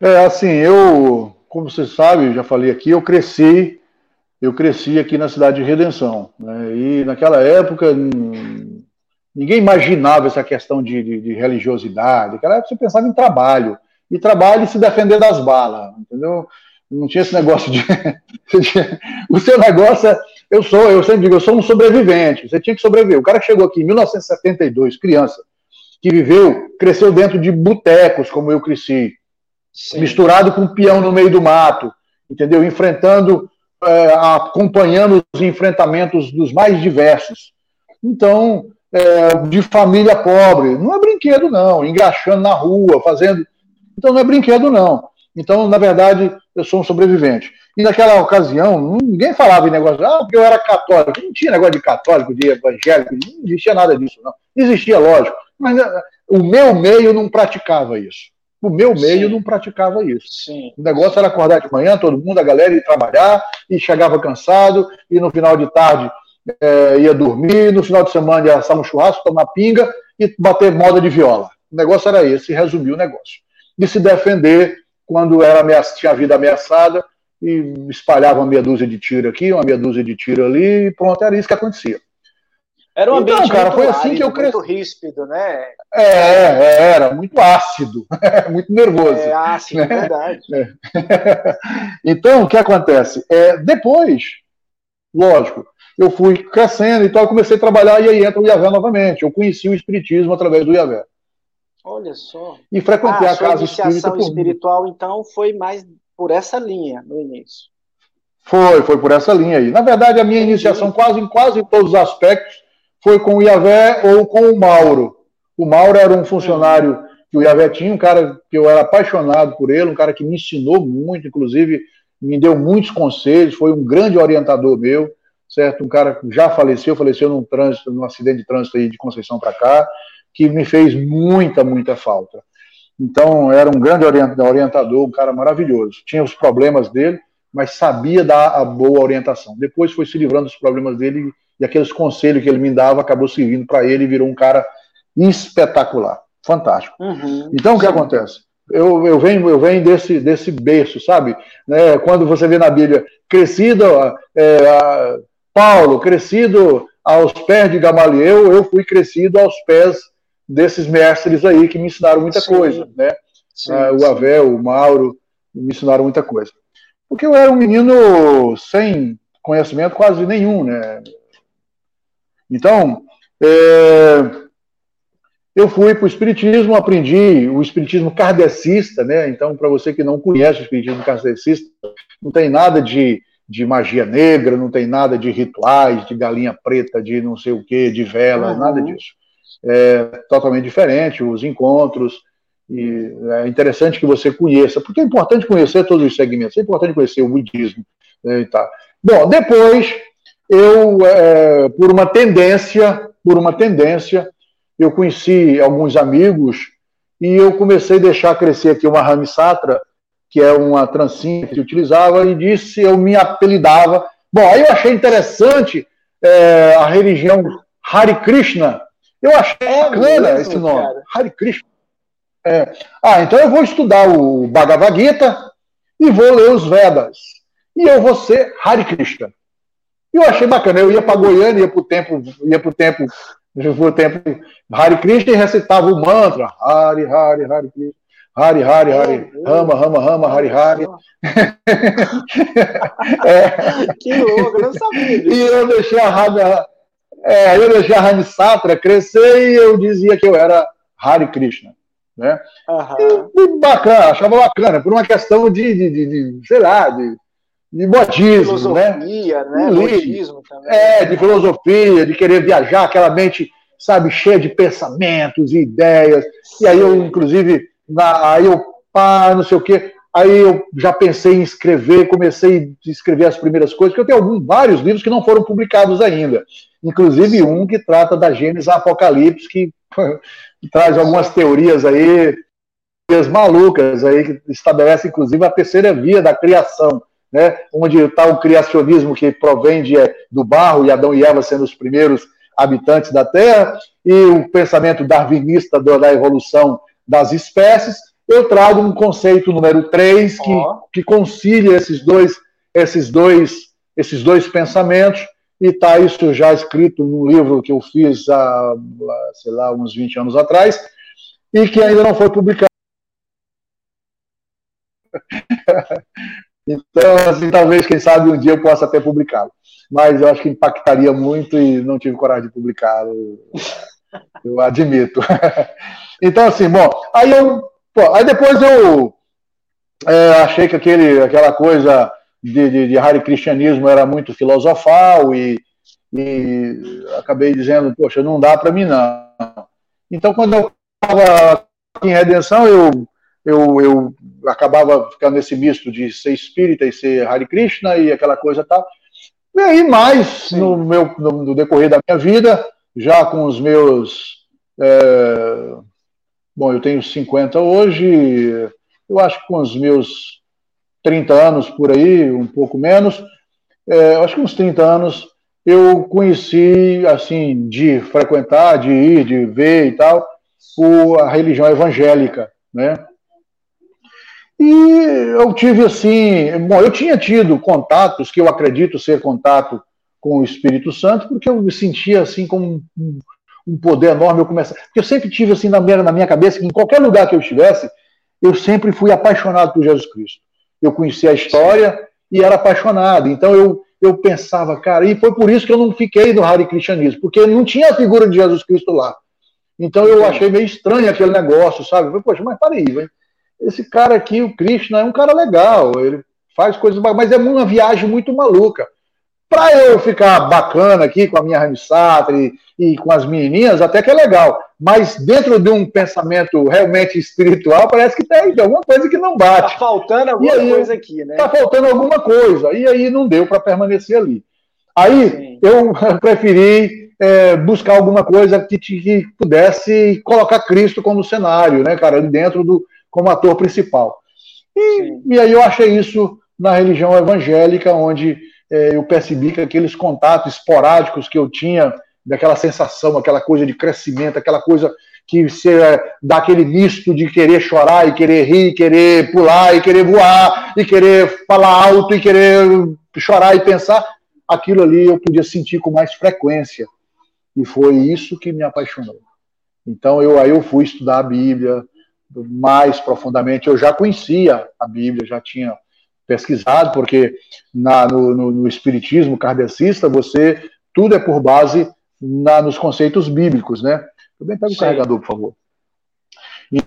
É assim, eu, como você sabe, já falei aqui, eu cresci, eu cresci aqui na cidade de Redenção, né? E naquela época ninguém imaginava essa questão de, de, de religiosidade. Naquela época você pensava em trabalho e trabalho e se defender das balas, entendeu? Não tinha esse negócio de. o seu negócio é. Eu sou, eu sempre digo, eu sou um sobrevivente. Você tinha que sobreviver. O cara que chegou aqui em 1972, criança, que viveu, cresceu dentro de botecos, como eu cresci, Sim. misturado com peão no meio do mato, entendeu? Enfrentando, é, acompanhando os enfrentamentos dos mais diversos. Então, é, de família pobre, não é brinquedo, não. Engraxando na rua, fazendo. Então, não é brinquedo, não. Então, na verdade, eu sou um sobrevivente. E naquela ocasião, ninguém falava em negócio, ah, porque eu era católico. Não tinha negócio de católico, de evangélico, não existia nada disso, não. Existia, lógico, mas eh, o meu meio não praticava isso. O meu meio Sim. não praticava isso. Sim. O negócio era acordar de manhã, todo mundo, a galera ia trabalhar, e chegava cansado, e no final de tarde é, ia dormir, no final de semana ia assar um churrasco, tomar pinga e bater moda de viola. O negócio era esse, resumiu o negócio. E se defender quando era ameaça, tinha a vida ameaçada e espalhava uma meia dúzia de tiro aqui, uma meia dúzia de tiro ali, e pronto, era isso que acontecia. Era um ambiente então, cara, foi assim árido, que eu cresci. Muito ríspido, né? É, é era muito ácido, muito nervoso. É ácido, né? verdade. É. então, o que acontece? É, depois, lógico, eu fui crescendo e tal, comecei a trabalhar e aí entra o Iavé novamente. Eu conheci o Espiritismo através do Iavé. Olha só. E frequentei ah, a casa espírita. espiritual, então, foi mais por essa linha no início. Foi, foi por essa linha aí. Na verdade, a minha iniciação quase em quase todos os aspectos foi com o Iavé ou com o Mauro. O Mauro era um funcionário que o Iavé tinha, um cara que eu era apaixonado por ele, um cara que me ensinou muito, inclusive me deu muitos conselhos, foi um grande orientador meu, certo? Um cara que já faleceu, faleceu num trânsito, num acidente de trânsito aí de Conceição para cá, que me fez muita, muita falta. Então, era um grande orientador, um cara maravilhoso. Tinha os problemas dele, mas sabia dar a boa orientação. Depois foi se livrando dos problemas dele e aqueles conselhos que ele me dava acabou servindo para ele e virou um cara espetacular, fantástico. Uhum, então, o que acontece? Eu, eu, venho, eu venho desse, desse berço, sabe? Né? Quando você vê na Bíblia, crescido, é, Paulo, crescido aos pés de Gamaliel, eu fui crescido aos pés desses mestres aí que me ensinaram muita sim. coisa, né? Sim, ah, o Avel, o Mauro, me ensinaram muita coisa. Porque eu era um menino sem conhecimento quase nenhum, né? Então, é, eu fui para o Espiritismo, aprendi o Espiritismo kardecista, né? Então, para você que não conhece o Espiritismo kardecista, não tem nada de, de magia negra, não tem nada de rituais, de galinha preta, de não sei o que, de vela, uhum. nada disso. É totalmente diferente, os encontros, e é interessante que você conheça, porque é importante conhecer todos os segmentos, é importante conhecer o budismo. Né, e tá. Bom, depois, eu, é, por uma tendência, por uma tendência, eu conheci alguns amigos e eu comecei a deixar crescer aqui uma Ramsatra, que é uma trancinha que se utilizava, e disse, eu me apelidava. Bom, aí eu achei interessante é, a religião Hare Krishna. Eu achei é bacana mesmo, esse nome, cara. Hare Krishna. É. Ah, então eu vou estudar o Bhagavad Gita e vou ler os Vedas. E eu vou ser Hare Krishna. E eu achei bacana. Eu ia para Goiânia, ia para o tempo, ia para o tempo foi o tempo Hare Krishna e recitava o mantra Hare Hare Hare Krishna Hare Hare Hare Rama Rama Rama Hare Hare é. que louco, eu não sabia disso. e eu deixei a Rama é, eu deixei a Rani Satra crescer e eu dizia que eu era Hare Krishna né? Uhum. E, bacana, achava bacana, por uma questão de, de, de, de sei lá, de de modismo, né? filosofia, né? né? Modismo também. É, de filosofia, de querer viajar, aquela mente, sabe, cheia de pensamentos e ideias. E aí eu, inclusive, na, aí eu, pá, não sei o quê. Aí eu já pensei em escrever, comecei a escrever as primeiras coisas, porque eu tenho alguns, vários livros que não foram publicados ainda. Inclusive um que trata da Gênesis Apocalipse, que, traz algumas teorias aí, teorias malucas aí, que estabelece, inclusive, a terceira via da criação né, onde está o criacionismo que provém de, do barro e Adão e Eva sendo os primeiros habitantes da Terra, e o pensamento darwinista da evolução das espécies, eu trago um conceito número 3 que, oh. que concilia esses dois, esses dois, esses dois pensamentos, e está isso já escrito num livro que eu fiz há, sei lá, uns 20 anos atrás, e que ainda não foi publicado. Então, assim, talvez, quem sabe, um dia eu possa até publicá-lo. Mas eu acho que impactaria muito e não tive coragem de publicá-lo. Eu admito. Então, assim, bom, aí eu. Pô, aí depois eu é, achei que aquele, aquela coisa de, de, de Hare Cristianismo era muito filosofal e, e acabei dizendo, poxa, não dá para mim não. Então, quando eu estava em Redenção, eu eu, eu acabava ficando nesse misto de ser espírita e ser Hare Krishna e aquela coisa tal. E aí, mais no, meu, no, no, decorrer da minha vida, já com os meus. É, bom, eu tenho 50 hoje, eu acho que com os meus 30 anos por aí, um pouco menos, é, acho que uns 30 anos, eu conheci, assim, de frequentar, de ir, de ver e tal, a religião evangélica, né? E eu tive assim, bom, eu tinha tido contatos que eu acredito ser contato com o Espírito Santo, porque eu me sentia assim como um, um poder enorme. Eu comecei, porque eu sempre tive assim na minha, na minha cabeça que em qualquer lugar que eu estivesse, eu sempre fui apaixonado por Jesus Cristo. Eu conhecia a história e era apaixonado. Então eu eu pensava, cara, e foi por isso que eu não fiquei no Hare Cristianismo, porque não tinha a figura de Jesus Cristo lá. Então eu achei meio estranho aquele negócio, sabe? Eu falei, Poxa, mas peraí, velho esse cara aqui, o Krishna, é um cara legal, ele faz coisas, mas é uma viagem muito maluca. Para eu ficar bacana aqui com a minha Ramsatra e com as menininhas, até que é legal. Mas dentro de um pensamento realmente espiritual, parece que tem alguma coisa que não bate. Está faltando alguma aí, coisa aqui, né? Está faltando alguma coisa. E aí não deu para permanecer ali. Aí Sim. eu preferi é, buscar alguma coisa que, que, pudesse colocar Cristo como cenário, né, cara, dentro do como ator principal. E, e aí eu achei isso na religião evangélica, onde eu percebi que aqueles contatos esporádicos que eu tinha daquela sensação, aquela coisa de crescimento, aquela coisa que você dá aquele misto de querer chorar e querer rir, querer pular e querer voar e querer falar alto e querer chorar e pensar, aquilo ali eu podia sentir com mais frequência. E foi isso que me apaixonou. Então eu aí eu fui estudar a Bíblia mais profundamente. Eu já conhecia a Bíblia, já tinha pesquisado, porque na, no, no, no espiritismo kardecista você tudo é por base na, nos conceitos bíblicos, né? Também pega o carregador, por favor.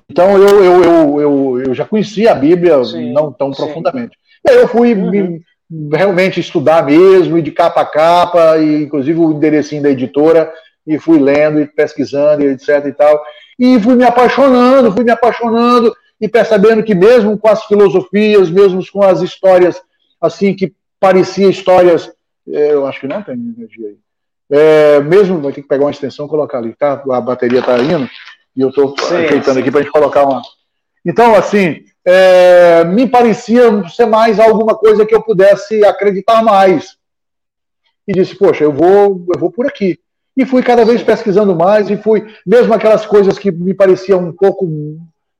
Então eu, eu, eu, eu, eu já conhecia a Bíblia sim, não tão sim. profundamente. E aí eu fui uhum. me, realmente estudar mesmo, e de capa a capa, e inclusive o enderecinho da editora, e fui lendo e pesquisando, e etc e tal. E fui me apaixonando, fui me apaixonando, e percebendo que mesmo com as filosofias, mesmo com as histórias assim que pareciam histórias, é, eu acho que não tem energia aí é, mesmo vai ter que pegar uma extensão e colocar ali, tá? A bateria tá indo e eu estou ajeitando aqui para a gente colocar uma. Então, assim, é, me parecia ser mais alguma coisa que eu pudesse acreditar mais. E disse, poxa, eu vou, eu vou por aqui. E fui cada vez pesquisando mais e fui, mesmo aquelas coisas que me pareciam um pouco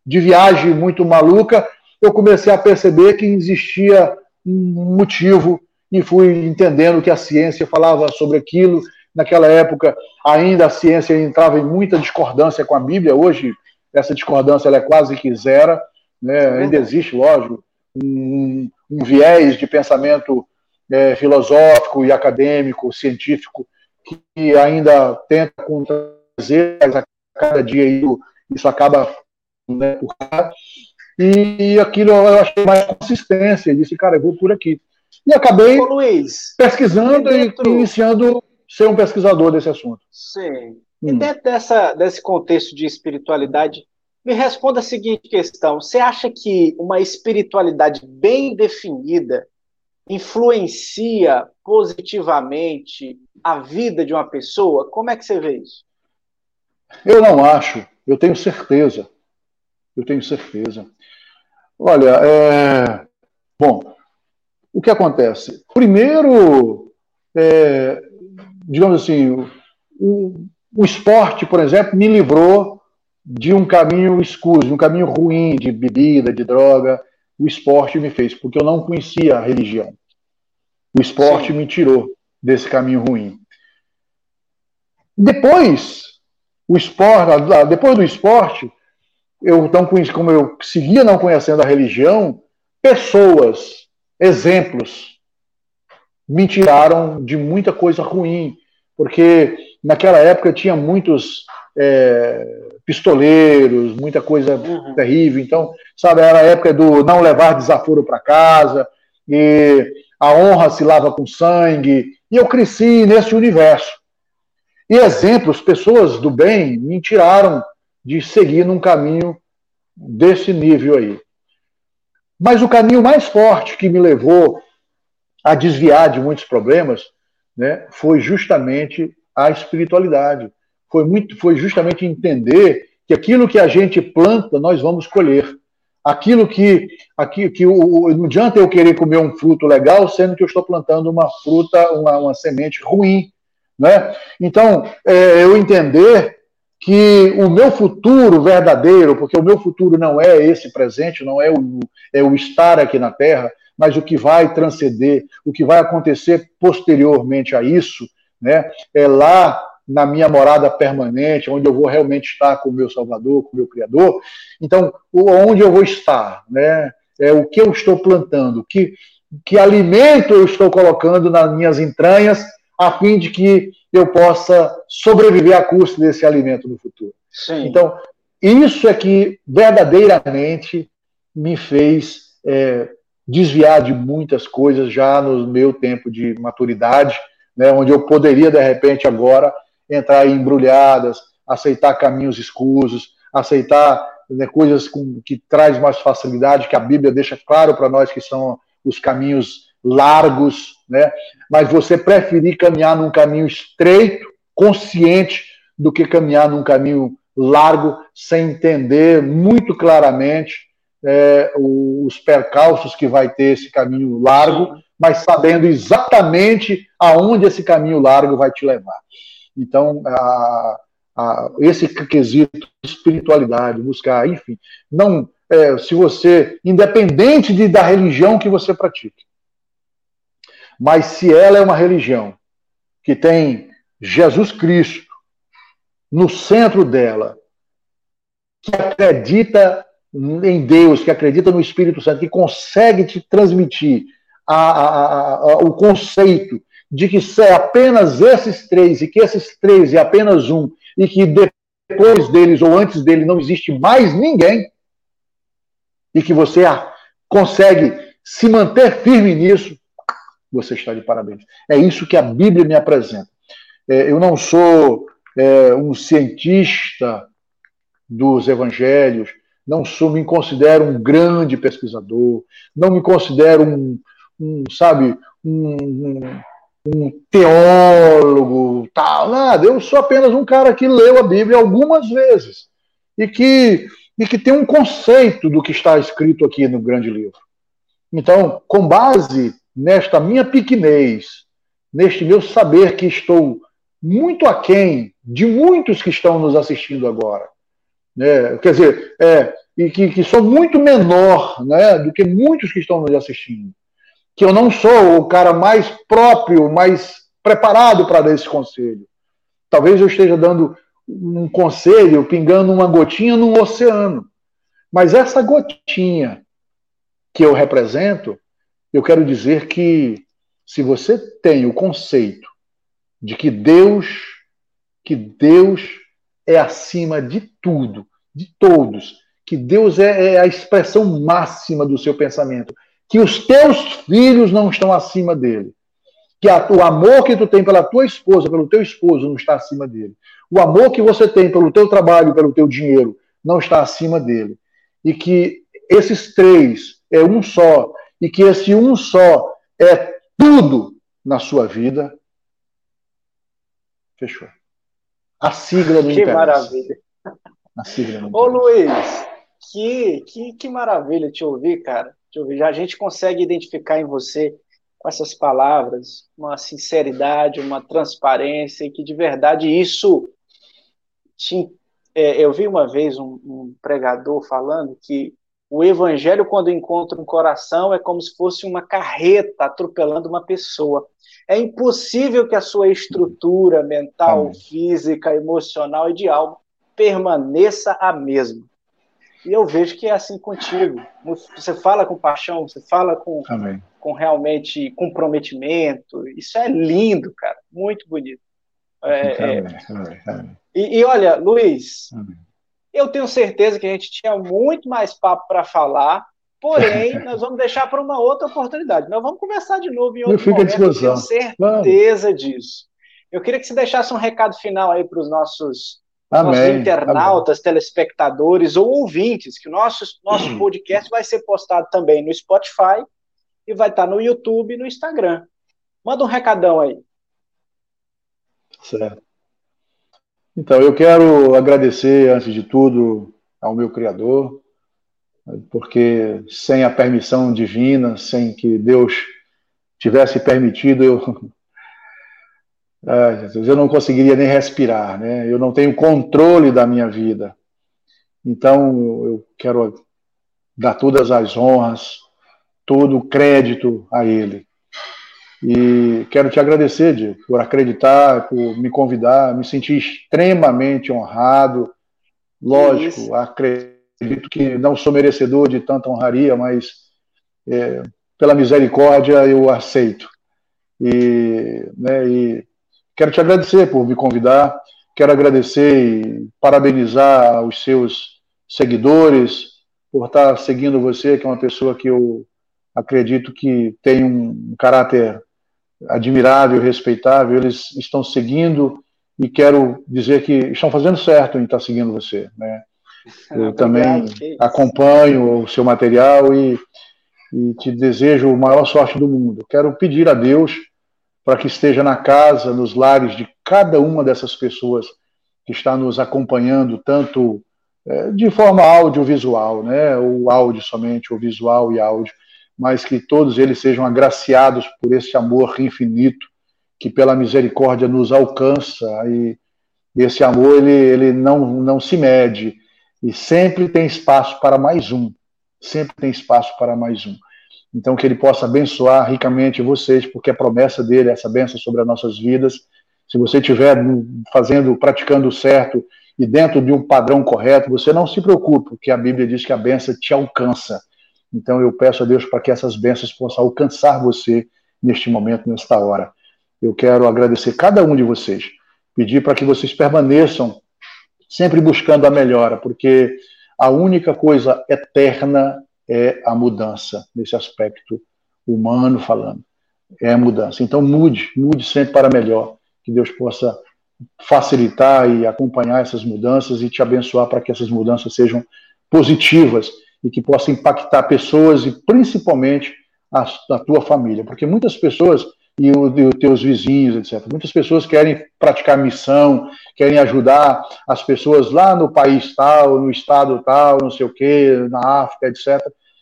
de viagem muito maluca, eu comecei a perceber que existia um motivo e fui entendendo que a ciência falava sobre aquilo Naquela época, ainda a ciência entrava em muita discordância com a Bíblia. Hoje, essa discordância é quase que zero. Né? Ainda existe, lógico, um, um viés de pensamento é, filosófico e acadêmico, científico, que ainda tenta trazer a cada dia isso acaba né, por cá. E aquilo eu achei mais consistência. disse, cara, eu vou por aqui. E acabei Ô, Luiz, pesquisando e iniciando ser um pesquisador desse assunto. Sim. Hum. E dentro dessa, desse contexto de espiritualidade, me responda a seguinte questão: você acha que uma espiritualidade bem definida influencia positivamente a vida de uma pessoa? Como é que você vê isso? Eu não acho, eu tenho certeza. Eu tenho certeza. Olha, é... bom, o que acontece? Primeiro, é digamos assim, o, o esporte, por exemplo, me livrou de um caminho escuro, de um caminho ruim de bebida, de droga. O esporte me fez, porque eu não conhecia a religião. O esporte Sim. me tirou desse caminho ruim. Depois, o esporte, depois do esporte, eu não como eu seguia não conhecendo a religião, pessoas, exemplos, me tiraram de muita coisa ruim, porque naquela época tinha muitos é, pistoleiros, muita coisa uhum. terrível. Então, sabe, era a época do não levar desaforo para casa, e a honra se lava com sangue. E eu cresci nesse universo. E exemplos, pessoas do bem, me tiraram de seguir num caminho desse nível aí. Mas o caminho mais forte que me levou a desviar de muitos problemas, né, foi justamente a espiritualidade. Foi muito, foi justamente entender que aquilo que a gente planta nós vamos colher. Aquilo que, aqui, que o, não adianta eu querer comer um fruto legal, sendo que eu estou plantando uma fruta, uma, uma semente ruim, né? Então, é, eu entender que o meu futuro verdadeiro, porque o meu futuro não é esse presente, não é o, é o estar aqui na Terra, mas o que vai transcender, o que vai acontecer posteriormente a isso, né, é lá na minha morada permanente, onde eu vou realmente estar com o meu Salvador, com o meu Criador. Então, onde eu vou estar, né? É o que eu estou plantando, que que alimento eu estou colocando nas minhas entranhas, a fim de que eu possa sobreviver à custa desse alimento no futuro. Sim. Então, isso é que verdadeiramente me fez é, desviar de muitas coisas já no meu tempo de maturidade, né, onde eu poderia, de repente, agora entrar em embrulhadas, aceitar caminhos escusos, aceitar né, coisas com, que traz mais facilidade, que a Bíblia deixa claro para nós que são os caminhos largos, né? Mas você preferir caminhar num caminho estreito, consciente, do que caminhar num caminho largo, sem entender muito claramente é, os percalços que vai ter esse caminho largo, mas sabendo exatamente aonde esse caminho largo vai te levar. Então, a, a, esse quesito espiritualidade, buscar, enfim, não é, se você, independente de, da religião que você pratique, mas se ela é uma religião que tem Jesus Cristo no centro dela, que acredita em Deus, que acredita no Espírito Santo, que consegue te transmitir a, a, a, o conceito de que é apenas esses três e que esses três é apenas um e que depois deles ou antes dele não existe mais ninguém e que você consegue se manter firme nisso, você está de parabéns. É isso que a Bíblia me apresenta. É, eu não sou é, um cientista dos evangelhos, não sou, me considero um grande pesquisador, não me considero um, um sabe, um, um, um, teólogo, tal, nada. Eu sou apenas um cara que leu a Bíblia algumas vezes e que, e que tem um conceito do que está escrito aqui no grande livro. Então, com base nesta minha pequenez, neste meu saber que estou muito aquém de muitos que estão nos assistindo agora, né? quer dizer, é, e que, que sou muito menor né, do que muitos que estão nos assistindo. Que eu não sou o cara mais próprio, mais preparado para dar esse conselho. Talvez eu esteja dando um conselho, pingando uma gotinha num oceano. Mas essa gotinha que eu represento, eu quero dizer que se você tem o conceito de que Deus, que Deus é acima de tudo, de todos, que Deus é, é a expressão máxima do seu pensamento, que os teus filhos não estão acima dele, que a, o amor que tu tem pela tua esposa, pelo teu esposo, não está acima dele, o amor que você tem pelo teu trabalho, pelo teu dinheiro, não está acima dele, e que esses três é um só, e que esse um só é tudo na sua vida. Fechou. A sigla do Que interesse. maravilha. A sigla Ô, Luiz, que, que, que maravilha te ouvir, cara. Te ouvir. Já a gente consegue identificar em você com essas palavras uma sinceridade, uma transparência, e que de verdade isso. Te, é, eu vi uma vez um, um pregador falando que o evangelho, quando encontra um coração, é como se fosse uma carreta atropelando uma pessoa. É impossível que a sua estrutura mental, Amém. física, emocional e de alma permaneça a mesma. E eu vejo que é assim contigo. Você fala com paixão, você fala com, com realmente comprometimento. Isso é lindo, cara. Muito bonito. É, é... E, e, olha, Luiz, eu tenho certeza que a gente tinha muito mais papo para falar, porém, nós vamos deixar para uma outra oportunidade. Nós vamos conversar de novo em outro eu momento, eu tenho certeza vamos. disso. Eu queria que você deixasse um recado final aí para os nossos nossos internautas, Amém. telespectadores ou ouvintes, que o nosso, nosso podcast vai ser postado também no Spotify e vai estar no YouTube e no Instagram. Manda um recadão aí. Certo. Então, eu quero agradecer, antes de tudo, ao meu Criador, porque sem a permissão divina, sem que Deus tivesse permitido, eu ah, Jesus, eu não conseguiria nem respirar, né? Eu não tenho controle da minha vida. Então, eu quero dar todas as honras, todo o crédito a Ele. E quero te agradecer, Diego, por acreditar, por me convidar, me senti extremamente honrado. Lógico, acredito que não sou merecedor de tanta honraria, mas é, pela misericórdia eu aceito. E, né, e Quero te agradecer por me convidar, quero agradecer e parabenizar os seus seguidores por estar seguindo você, que é uma pessoa que eu acredito que tem um caráter admirável, respeitável, eles estão seguindo e quero dizer que estão fazendo certo em estar seguindo você. Né? Eu também acompanho o seu material e, e te desejo a maior sorte do mundo. Quero pedir a Deus para que esteja na casa, nos lares de cada uma dessas pessoas que está nos acompanhando, tanto é, de forma audiovisual, né, o áudio somente, o visual e áudio, mas que todos eles sejam agraciados por esse amor infinito que pela misericórdia nos alcança e esse amor ele, ele não, não se mede e sempre tem espaço para mais um, sempre tem espaço para mais um. Então que ele possa abençoar ricamente vocês, porque a promessa dele é essa benção sobre as nossas vidas. Se você estiver fazendo, praticando o certo e dentro de um padrão correto, você não se preocupe, porque a Bíblia diz que a benção te alcança. Então eu peço a Deus para que essas bênçãos possam alcançar você neste momento, nesta hora. Eu quero agradecer cada um de vocês, pedir para que vocês permaneçam sempre buscando a melhora, porque a única coisa eterna é a mudança, nesse aspecto humano falando. É a mudança. Então mude, mude sempre para melhor. Que Deus possa facilitar e acompanhar essas mudanças e te abençoar para que essas mudanças sejam positivas e que possam impactar pessoas e principalmente a, a tua família. Porque muitas pessoas e os teus vizinhos, etc. Muitas pessoas querem praticar missão, querem ajudar as pessoas lá no país tal, no estado tal, não sei o quê, na África, etc.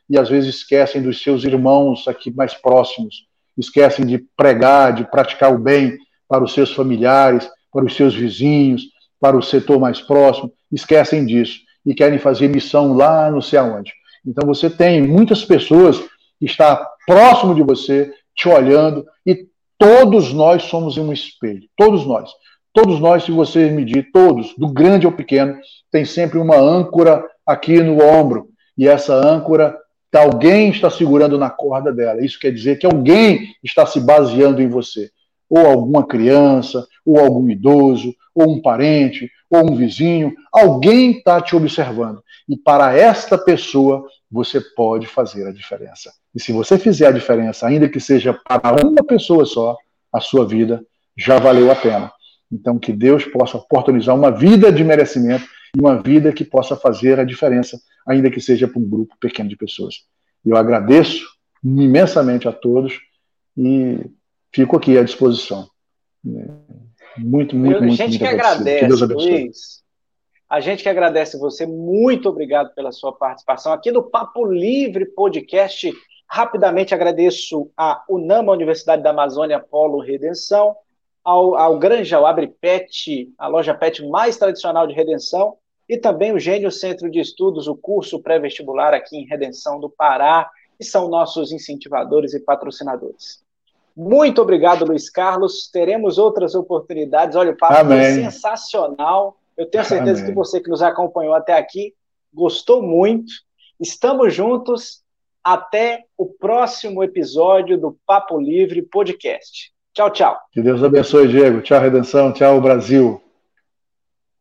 E às vezes esquecem dos seus irmãos aqui mais próximos, esquecem de pregar, de praticar o bem para os seus familiares, para os seus vizinhos, para o setor mais próximo, esquecem disso e querem fazer missão lá não sei aonde. Então você tem muitas pessoas que estão próximo de você, te olhando, e todos nós somos um espelho. Todos nós. Todos nós, se você medir, todos, do grande ao pequeno, tem sempre uma âncora aqui no ombro. E essa âncora, alguém está segurando na corda dela. Isso quer dizer que alguém está se baseando em você. Ou alguma criança, ou algum idoso, ou um parente, ou um vizinho. Alguém está te observando. E para esta pessoa, você pode fazer a diferença. E se você fizer a diferença, ainda que seja para uma pessoa só, a sua vida já valeu a pena. Então, que Deus possa oportunizar uma vida de merecimento e uma vida que possa fazer a diferença, ainda que seja para um grupo pequeno de pessoas. Eu agradeço imensamente a todos e fico aqui à disposição. Muito, muito, eu, muito, gente muito que agradece, que. Luiz. A gente que agradece você, muito obrigado pela sua participação aqui no Papo Livre Podcast. Rapidamente agradeço a UNAMA, Universidade da Amazônia Polo Redenção, ao, ao Granja, ao Abre Pet, a loja pet mais tradicional de Redenção, e também o Gênio Centro de Estudos, o curso pré-vestibular aqui em Redenção do Pará, que são nossos incentivadores e patrocinadores. Muito obrigado, Luiz Carlos. Teremos outras oportunidades. Olha, o papo Amém. foi sensacional. Eu tenho certeza Amém. que você que nos acompanhou até aqui gostou muito. Estamos juntos. Até o próximo episódio do Papo Livre Podcast. Tchau, tchau. Que Deus abençoe, Diego. Tchau, Redenção. Tchau, Brasil.